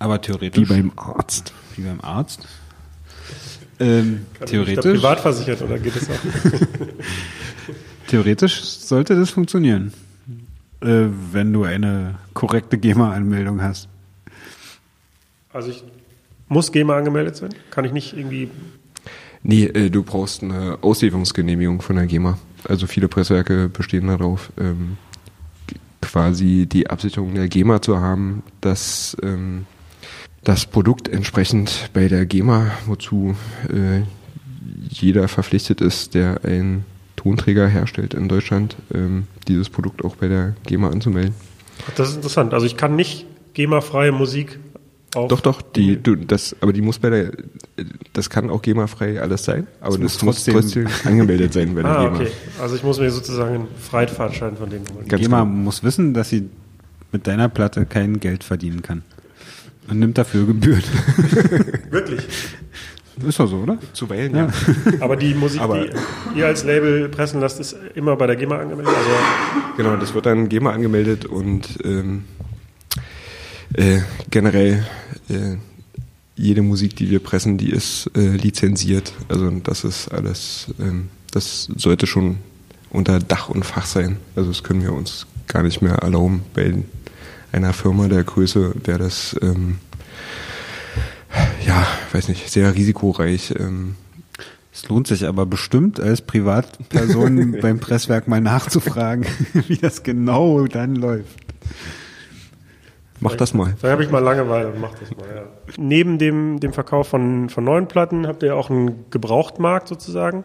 aber Wie theoretisch beim Arzt. wie beim Arzt. Ähm, theoretisch, privat versichert oder geht es auch? theoretisch sollte das funktionieren, äh, wenn du eine korrekte GEMA-Anmeldung hast. Also ich muss GEMA angemeldet sein? Kann ich nicht irgendwie Nee, äh, du brauchst eine Auslieferungsgenehmigung von der GEMA. Also viele Presswerke bestehen darauf, ähm, quasi die Absicherung der GEMA zu haben, dass ähm, das Produkt entsprechend bei der GEMA, wozu äh, jeder verpflichtet ist, der einen Tonträger herstellt in Deutschland, ähm, dieses Produkt auch bei der GEMA anzumelden. Ach, Das ist interessant. Also ich kann nicht GEMA-freie Musik auf. Doch, doch, die, du, das, aber die muss bei der, das kann auch GEMA-frei alles sein, aber Es muss das muss trotzdem- trotzdem angemeldet sein bei der Ah, GEMA. okay. Also ich muss mir sozusagen einen Freifahrtschein von denen holen. Ganz GEMA genau. muss wissen, dass sie mit deiner Platte kein Geld verdienen kann. Und nimmt dafür Gebühren. Wirklich. Ist doch so, oder? Zuweilen, ja. Aber die Musik, Aber- die ihr als Label pressen lasst, ist immer bei der GEMA angemeldet. Also Genau, das wird dann GEMA angemeldet und ähm, äh, generell äh, jede Musik, die wir pressen, die ist äh, lizenziert. Also das ist alles, ähm, das sollte schon unter Dach und Fach sein. Also das können wir uns gar nicht mehr erlauben. Bei einer Firma der Größe wäre das, ähm, ja, weiß nicht, sehr risikoreich. Ähm, Es lohnt sich aber bestimmt als Privatperson beim Presswerk mal nachzufragen, wie das genau dann läuft. mach das mal. Vielleicht habe ich mal Langeweile und mach das mal, ja. Neben dem, dem Verkauf von, von neuen Platten habt ihr auch einen Gebrauchtmarkt sozusagen.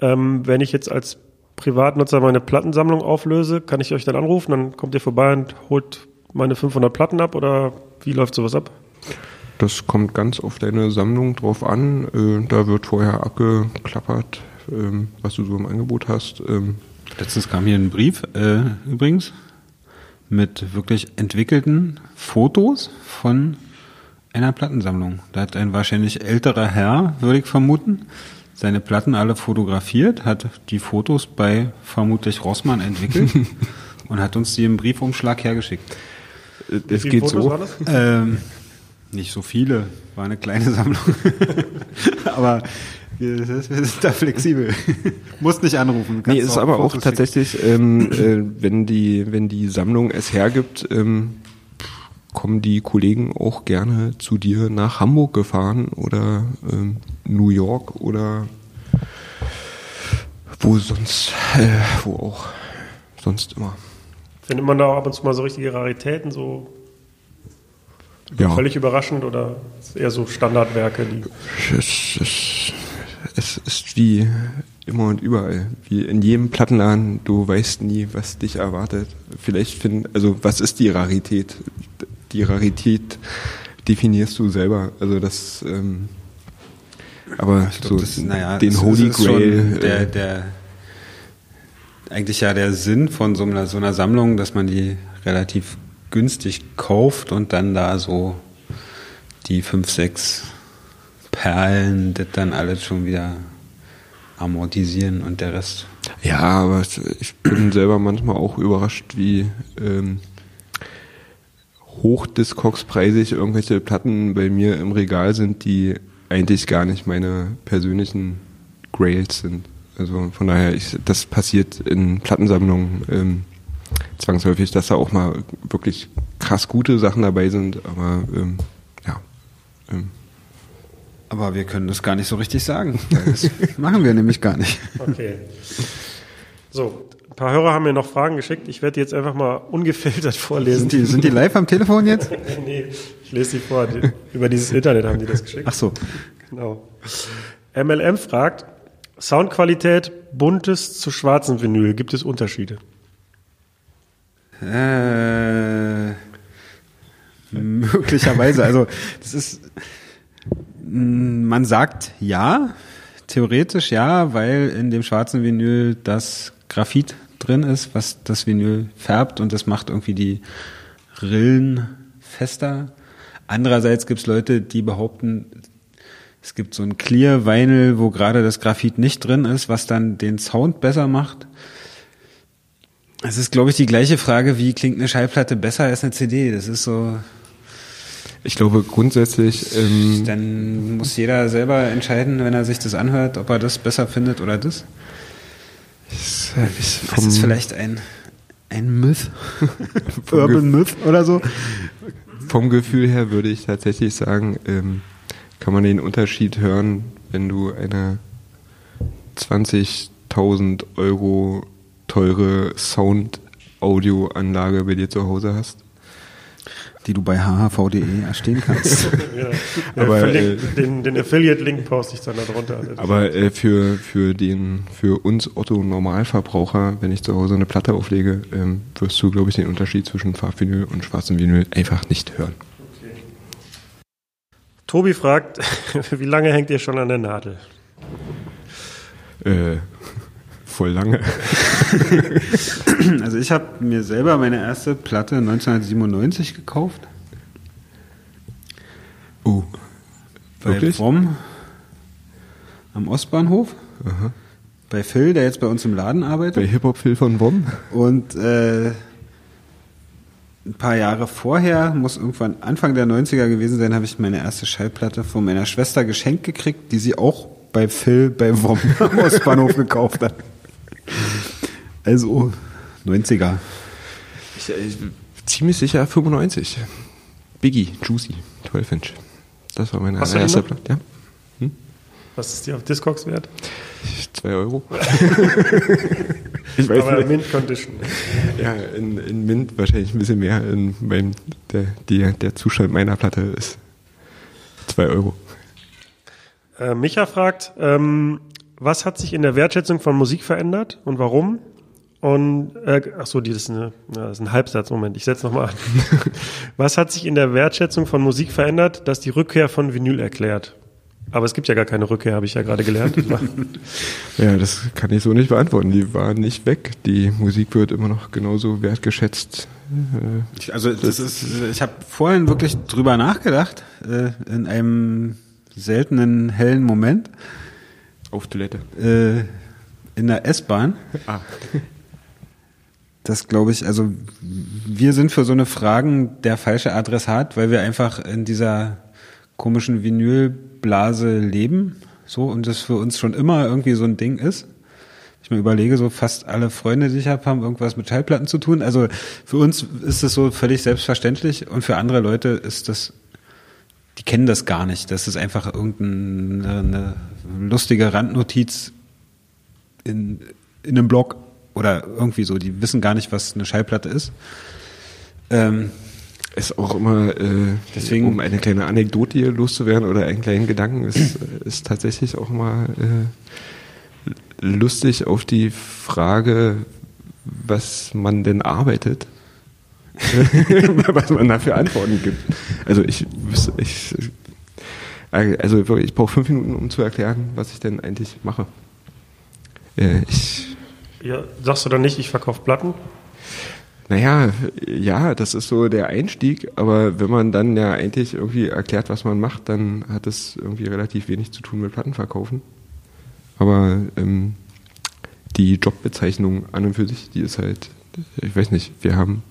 Ähm, wenn ich jetzt als Privatnutzer meine Plattensammlung auflöse, kann ich euch dann anrufen, dann kommt ihr vorbei und holt meine 500 Platten ab oder wie läuft sowas ab? Das kommt ganz auf deine Sammlung drauf an. Äh, da wird vorher abgeklappert, ähm, was du so im Angebot hast. Ähm, Letztens kam hier ein Brief, äh, übrigens, mit wirklich entwickelten Fotos von einer Plattensammlung. Da hat ein wahrscheinlich älterer Herr, würde ich vermuten, seine Platten alle fotografiert, hat die Fotos bei vermutlich Rossmann entwickelt und hat uns die im Briefumschlag hergeschickt. Es geht Fotos so. waren das? Ähm, nicht so viele, war eine kleine Sammlung. aber wir, wir sind da flexibel. Musst nicht anrufen. Nee, ist aber auch Fotos tatsächlich, ähm, äh, wenn die wenn die Sammlung es hergibt, ähm, kommen die Kollegen auch gerne zu dir nach Hamburg gefahren oder ähm, New York oder wo sonst, äh, wo auch sonst immer. Findet man da auch ab und zu mal so richtige Raritäten, so Ja. völlig überraschend oder ist eher so Standardwerke, die Es, es, es ist wie immer und überall, wie in jedem Plattenladen, du weißt nie, was dich erwartet. Vielleicht finden, also was ist die Rarität? Die Rarität definierst du selber. Also das, ähm, aber glaub, so das, naja, den es- Holy Grail. Der, äh, der, eigentlich ja der Sinn von so einer, so einer Sammlung, dass man die relativ günstig kauft und dann da so die fünf, sechs Perlen, das dann alles schon wieder amortisieren und der Rest. Ja, aber ich bin selber manchmal auch überrascht, wie ähm, hochdiscogs-preisig irgendwelche Platten bei mir im Regal sind, die eigentlich gar nicht meine persönlichen Grails sind. Also von daher, ich, das passiert in Plattensammlungen ähm, zwangsläufig, dass da auch mal wirklich krass gute Sachen dabei sind, aber ähm, ja. Ähm, Aber wir können das gar nicht so richtig sagen. Das machen wir nämlich gar nicht. Okay. So, ein paar Hörer haben mir noch Fragen geschickt. Ich werde die jetzt einfach mal ungefiltert vorlesen. Sind die, sind die live am Telefon jetzt? nee, ich lese die vor. Über dieses Internet haben die das geschickt. Ach so. Genau. MLM fragt, Soundqualität buntes zu schwarzem Vinyl, gibt es Unterschiede? Äh, möglicherweise. Also das ist, mh, man sagt ja, theoretisch ja, weil in dem schwarzen Vinyl das Graphit drin ist, was das Vinyl färbt und das macht irgendwie die Rillen fester. Andererseits gibt es Leute, die behaupten, es gibt so ein Clear Vinyl, wo gerade das Graphit nicht drin ist, was dann den Sound besser macht. Es ist, glaube ich, die gleiche Frage, wie klingt eine Schallplatte besser als eine CD? Das ist so, ich glaube grundsätzlich, ähm, dann muss jeder selber entscheiden, wenn er sich das anhört, ob er das besser findet oder das. ist, ist Das ist vielleicht ein, ein Myth. Urban Myth oder so. Vom Gefühl her würde ich tatsächlich sagen, ähm, kann man den Unterschied hören, wenn du eine 20.000 Euro teure Sound-Audio-Anlage bei dir zu Hause hast. Die du bei hhv.de erstehen kannst. Ja, Aber, aber, äh, den, den Affiliate-Link poste ich dann da drunter. Aber äh, für, für, den, für uns Otto-Normalverbraucher, wenn ich zu Hause eine Platte auflege, ähm, wirst du, glaube ich, den Unterschied zwischen Farbvinyl und schwarzem Vinyl einfach nicht hören. Tobi fragt, wie lange hängt ihr schon an der Nadel? Äh, voll lange. Also ich habe mir selber meine erste Platte 1997 gekauft. Oh. Bei Wirklich? Vom am Ostbahnhof. Aha. Bei Phil, der jetzt bei uns im Laden arbeitet. Bei Hip-Hop-Phil von WOM? Und äh, ein paar Jahre vorher, muss irgendwann Anfang der 90er gewesen sein, habe ich meine erste Schallplatte von meiner Schwester geschenkt gekriegt, die sie auch bei Phil bei WOM am Ostbahnhof gekauft hat. Also 90er. Ich, ich, ziemlich sicher 95. Biggie, Juicy, 12 Inch. Das war meine Hast allererste? Platte. Ja. Was ist die auf Discogs wert? 2 Euro. ich weiß Aber nicht. Mint Condition. Ja, in, in Mint wahrscheinlich ein bisschen mehr. In meinem, der, die, der Zustand meiner Platte ist 2 Euro. Äh, Micha fragt, ähm, was hat sich in der Wertschätzung von Musik verändert und warum? Und äh, ach so, das ist, eine, das ist ein Halbsatz. Moment, ich setze nochmal an. was hat sich in der Wertschätzung von Musik verändert, das die Rückkehr von Vinyl erklärt? Aber es gibt ja gar keine Rückkehr, habe ich ja gerade gelernt. Ja, das kann ich so nicht beantworten. Die war nicht weg. Die Musik wird immer noch genauso wertgeschätzt. Äh, Ich, also das ist, ich habe vorhin wirklich drüber nachgedacht, äh, in einem seltenen hellen Moment, auf Toilette. äh, in der S-Bahn. Ah. Das glaube ich, also wir sind für so eine Fragen der falsche Adressat, weil wir einfach in dieser komischen Vinylblase leben, so und das für uns schon immer irgendwie so ein Ding ist. Ich mir überlege, so fast alle Freunde, die ich habe, haben irgendwas mit Schallplatten zu tun. Also für uns ist das so völlig selbstverständlich und für andere Leute ist das, die kennen das gar nicht. Das ist einfach irgendeine eine lustige Randnotiz in, in einem Blog oder irgendwie so. Die wissen gar nicht, was eine Schallplatte ist. Ähm, ist auch immer, äh, Deswegen- um eine kleine Anekdote hier loszuwerden oder einen kleinen Gedanken, ist, ist tatsächlich auch mal äh, lustig auf die Frage, was man denn arbeitet, was man da für Antworten gibt. Also ich, ich also wirklich, ich brauche fünf Minuten, um zu erklären, was ich denn eigentlich mache. Äh, ich Ja, sagst du dann nicht, ich verkaufe Platten? Naja, ja, das ist so der Einstieg, aber wenn man dann ja eigentlich irgendwie erklärt, was man macht, dann hat es irgendwie relativ wenig zu tun mit Plattenverkaufen. Aber ähm, die Jobbezeichnung an und für sich, die ist halt, ich weiß nicht, wir haben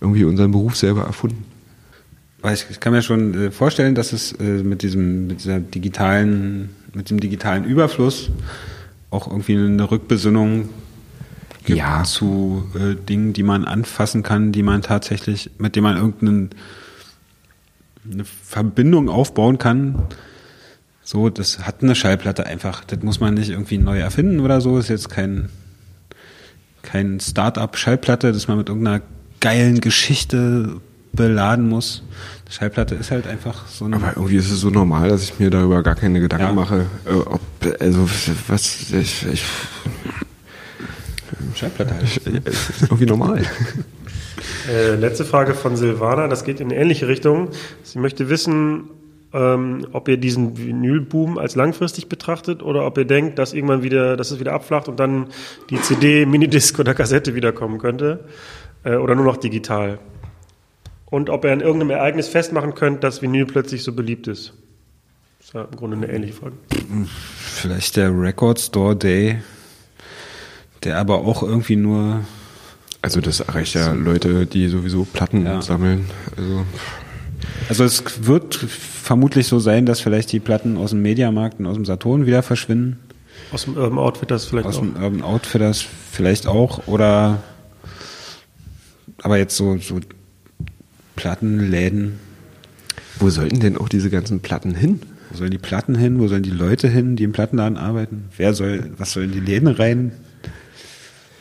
irgendwie unseren Beruf selber erfunden. Ich kann mir schon äh, vorstellen, dass es äh, mit diesem, mit dieser digitalen, mit dem digitalen Überfluss auch irgendwie eine Rückbesinnung gibt Ja. zu äh, Dingen, die man anfassen kann, die man tatsächlich, mit denen man irgendeine eine Verbindung aufbauen kann. So, das hat eine Schallplatte einfach. Das muss man nicht irgendwie neu erfinden oder so. Ist jetzt kein kein Start-up-Schallplatte, das man mit irgendeiner geilen Geschichte beladen muss. Die Schallplatte ist halt einfach so ein. Aber irgendwie ist es so normal, dass ich mir darüber gar keine Gedanken Ja. mache, äh, ob, also was, ich, ich, Schallplatte halt. ist irgendwie normal. Äh, letzte Frage von Silvana, das geht in eine ähnliche Richtung. Sie möchte wissen, ähm, ob ihr diesen Vinylboom als langfristig betrachtet oder ob ihr denkt, dass irgendwann wieder, dass es wieder abflacht und dann die CD, Minidisc oder Kassette wiederkommen könnte äh, oder nur noch digital. Und ob ihr an irgendeinem Ereignis festmachen könnt, dass Vinyl plötzlich so beliebt ist. Das ist ja im Grunde eine ähnliche Frage. Vielleicht der Record Store Day, der aber auch irgendwie nur. Also das erreicht ja Leute, die sowieso Platten Ja. sammeln. Also Also es wird vermutlich so sein, dass vielleicht die Platten aus dem Mediamarkt und aus dem Saturn wieder verschwinden. Aus dem Urban Outfitters vielleicht Aus auch. dem Urban Outfitters vielleicht auch. Oder aber jetzt so, so Plattenläden. wo sollten denn auch diese ganzen Platten hin? Wo sollen die Platten hin? Wo sollen die Leute hin, die im Plattenladen arbeiten? Wer soll, was sollen die Läden rein?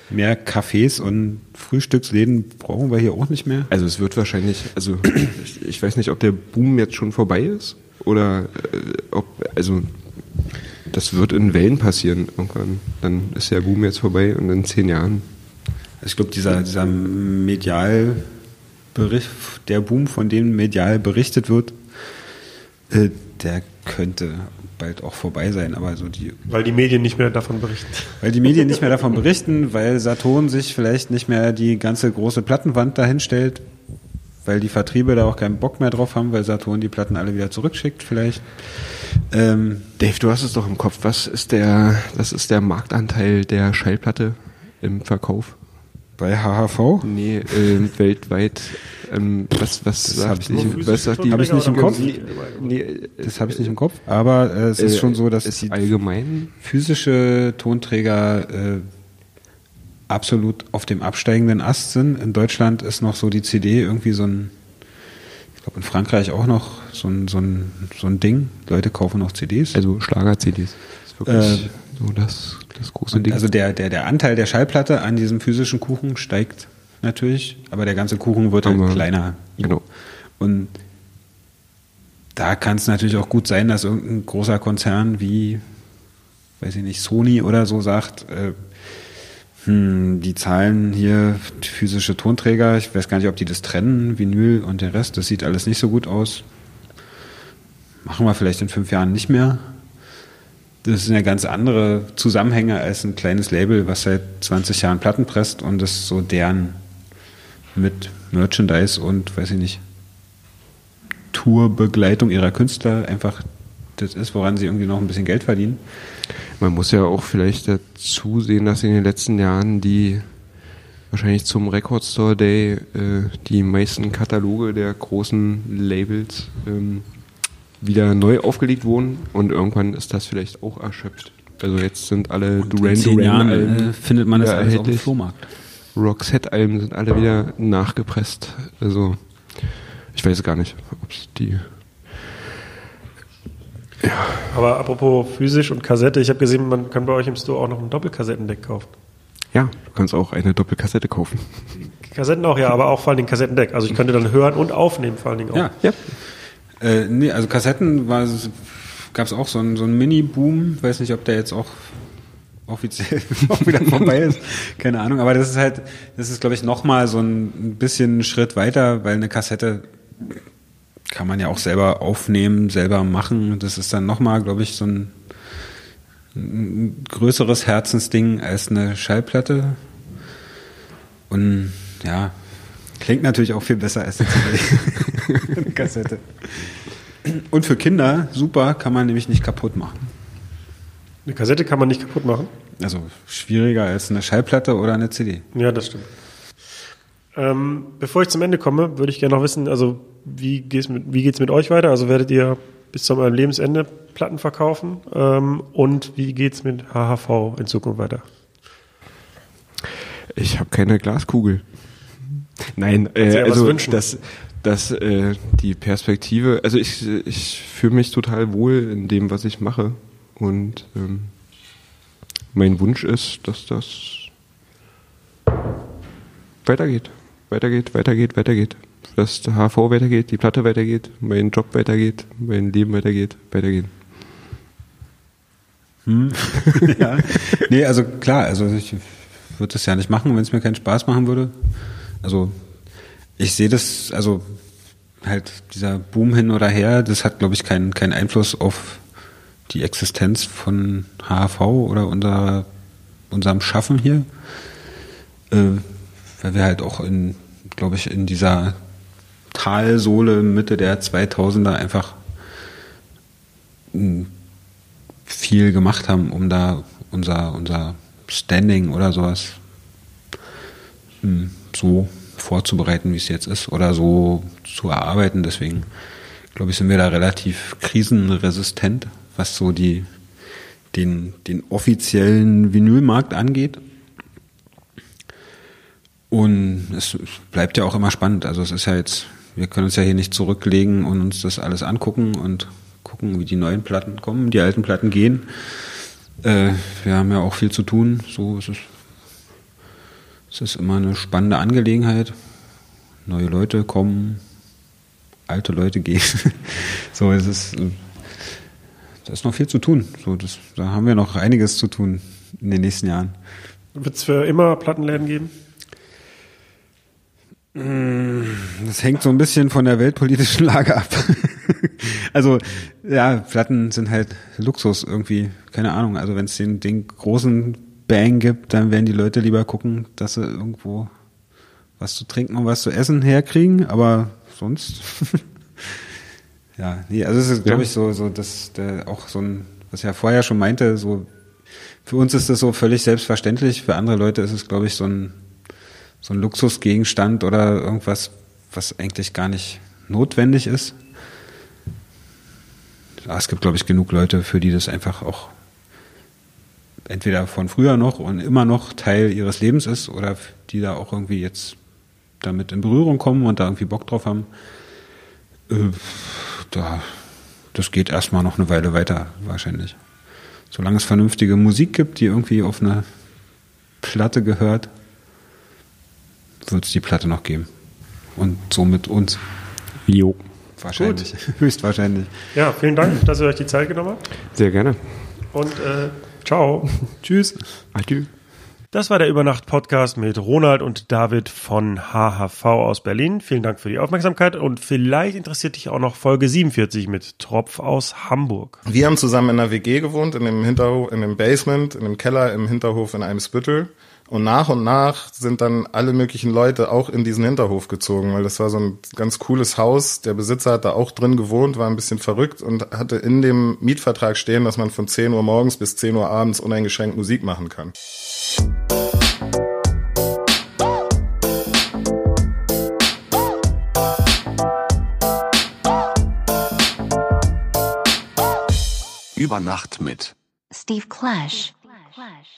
Mehr Cafés und Frühstücksläden brauchen wir hier auch nicht mehr. Also es wird wahrscheinlich, also ich, ich weiß nicht, ob der Boom jetzt schon vorbei ist oder äh, ob, also das wird in Wellen passieren irgendwann. Dann ist der Boom jetzt vorbei und in zehn Jahren. Also ich glaube, dieser, dieser Medialbericht, der Boom, von dem medial berichtet wird, äh, der könnte bald auch vorbei sein. Aber so die, Weil die Medien nicht mehr davon berichten. weil die Medien nicht mehr davon berichten, weil Saturn sich vielleicht nicht mehr die ganze große Plattenwand dahin stellt, weil die Vertriebe da auch keinen Bock mehr drauf haben, weil Saturn die Platten alle wieder zurückschickt vielleicht. Ähm, Dave, du hast es doch im Kopf. Was ist der, das ist der Marktanteil der Schallplatte im Verkauf? Bei HHV Nee, äh, weltweit. Ähm, was was Das sagt ich was sagt die? hab ich nicht im Kopf. Nee, nee, Das habe ich nicht im Kopf. Aber äh, es ist äh, schon so, dass die allgemein physische Tonträger äh, absolut auf dem absteigenden Ast sind. In Deutschland ist noch so die CD irgendwie so ein, ich glaube in Frankreich auch noch so ein, so ein, so ein Ding. Leute kaufen noch CDs. also Schlager-CDs. Ist wirklich Äh, so das das große Und Ding. also der, der, der Anteil der Schallplatte an diesem physischen Kuchen steigt natürlich, aber der ganze Kuchen wird halt Aber- kleiner. genau. Und da kann es natürlich auch gut sein, dass irgendein großer Konzern wie, weiß ich nicht, Sony oder so sagt, äh, hm, die zahlen hier physische Tonträger, ich weiß gar nicht, ob die das trennen, Vinyl und der Rest, das sieht alles nicht so gut aus. Machen wir vielleicht in fünf Jahren nicht mehr. Das sind ja ganz andere Zusammenhänge als ein kleines Label, was seit 20 Jahren Platten presst und das so deren mit Merchandise und, weiß ich nicht, Tourbegleitung ihrer Künstler einfach das ist, woran sie irgendwie noch ein bisschen Geld verdienen. Man muss ja auch vielleicht dazu sehen, dass in den letzten Jahren die wahrscheinlich zum Record Store Day äh, die meisten Kataloge der großen Labels ähm, wieder neu aufgelegt wurden und irgendwann ist das vielleicht auch erschöpft. Also jetzt sind alle Duran Duran Alben äh, findet man das wieder alles auf dem. Flohmarkt. Roxette Alben sind alle wieder nachgepresst. Also ich weiß gar nicht, ob es die Aber apropos physisch und Kassette, ich habe gesehen, man kann bei euch im Store auch noch ein Doppelkassettendeck kaufen. ja, du kannst auch eine Doppelkassette kaufen. Kassetten auch, ja, aber auch vor allen Dingen Kassettendeck. Also ich könnte dann hören und aufnehmen vor allen Dingen auch. Ja. Ja. Äh, nee, also Kassetten gab es auch so einen, so einen Mini-Boom. Weiß nicht, ob der jetzt auch offiziell auch wieder vorbei ist. Keine Ahnung. Aber das ist halt, das ist, glaube ich, nochmal so ein bisschen Schritt weiter, weil eine Kassette kann man ja auch selber aufnehmen, selber machen. Das ist dann nochmal, glaube ich, so ein, ein größeres Herzensding als eine Schallplatte. Und ja, klingt natürlich auch viel besser als eine CD. eine Kassette. Und für Kinder super, kann man nämlich nicht kaputt machen. Eine Kassette kann man nicht kaputt machen. Also schwieriger als eine Schallplatte oder eine CD. Ja, das stimmt. Ähm, bevor ich zum Ende komme, würde ich gerne noch wissen, also wie geht's mit, wie geht's mit euch weiter? Also werdet ihr bis zu eurem Lebensende Platten verkaufen? Ähm, und wie geht's mit HHV in Zukunft weiter? Ich habe keine Glaskugel. Nein, äh, also wünschen. das, das, äh, die Perspektive, also ich, ich fühle mich total wohl in dem, was ich mache. Und ähm, mein Wunsch ist, dass das weitergeht, weitergeht, weitergeht, weitergeht. Dass der HV weitergeht, die Platte weitergeht, mein Job weitergeht, mein Leben weitergeht, weitergehen. ja. Nee, also klar, also ich würde das ja nicht machen, wenn es mir keinen Spaß machen würde. Also ich sehe das, also halt dieser Boom hin oder her, das hat, glaube ich, keinen keinen Einfluss auf die Existenz von HHV oder unser, unserem Schaffen hier. Äh, weil wir halt auch in, glaube ich, in dieser Talsohle Mitte der 2000er einfach mh, viel gemacht haben, um da unser, unser Standing oder sowas mh, so vorzubereiten, wie es jetzt ist, oder so zu erarbeiten. Deswegen, glaube ich, sind wir da relativ krisenresistent, was so die, den, den offiziellen Vinylmarkt angeht. Und es bleibt ja auch immer spannend. Also es ist ja jetzt, wir können uns ja hier nicht zurücklegen und uns das alles angucken und gucken, wie die neuen Platten kommen, die alten Platten gehen. Äh, wir haben ja auch viel zu tun. So ist es. Es ist immer eine spannende Angelegenheit. Neue Leute kommen, alte Leute gehen. so es ist äh, da ist noch viel zu tun. So, das, da haben wir noch einiges zu tun in den nächsten Jahren. Wird es für immer Plattenläden geben? Das hängt so ein bisschen von der weltpolitischen Lage ab. also, ja, Platten sind halt Luxus irgendwie. Keine Ahnung. Also, wenn es den, den großen Bang gibt, dann werden die Leute lieber gucken, dass sie irgendwo was zu trinken und was zu essen herkriegen. Aber sonst. ja, nee, also es ist, glaube ich, so, so, dass der auch so ein, was ich ja vorher schon meinte, so, für uns ist das so völlig selbstverständlich. Für andere Leute ist es, glaube ich, so ein, so ein Luxusgegenstand oder irgendwas, was eigentlich gar nicht notwendig ist. Ja, es gibt, glaube ich, genug Leute, für die das einfach auch entweder von früher noch und immer noch Teil ihres Lebens ist oder die da auch irgendwie jetzt damit in Berührung kommen und da irgendwie Bock drauf haben. Äh, da, das geht erstmal noch eine Weile weiter, wahrscheinlich. Solange es vernünftige Musik gibt, die irgendwie auf eine Platte gehört, wird es die Platte noch geben. Und somit uns. Jo. Wahrscheinlich. Höchstwahrscheinlich. Ja, vielen Dank, dass ihr euch die Zeit genommen habt. Sehr gerne. Und äh, ciao. Tschüss. Adieu. Das war der Übernacht-Podcast mit Ronald und David von HHV aus Berlin. Vielen Dank für die Aufmerksamkeit und vielleicht interessiert dich auch noch Folge 47 mit Tropf aus Hamburg. Wir haben zusammen in einer WG gewohnt, in dem Hinterhof, in dem Basement, in dem Keller im Hinterhof in einem Spüttel. Und nach und nach sind dann alle möglichen Leute auch in diesen Hinterhof gezogen, weil das war so ein ganz cooles Haus. Der Besitzer hat da auch drin gewohnt, war ein bisschen verrückt und hatte in dem Mietvertrag stehen, dass man von 10 Uhr morgens bis 10 Uhr abends uneingeschränkt Musik machen kann. Über Nacht mit. Steve Clash. Clash.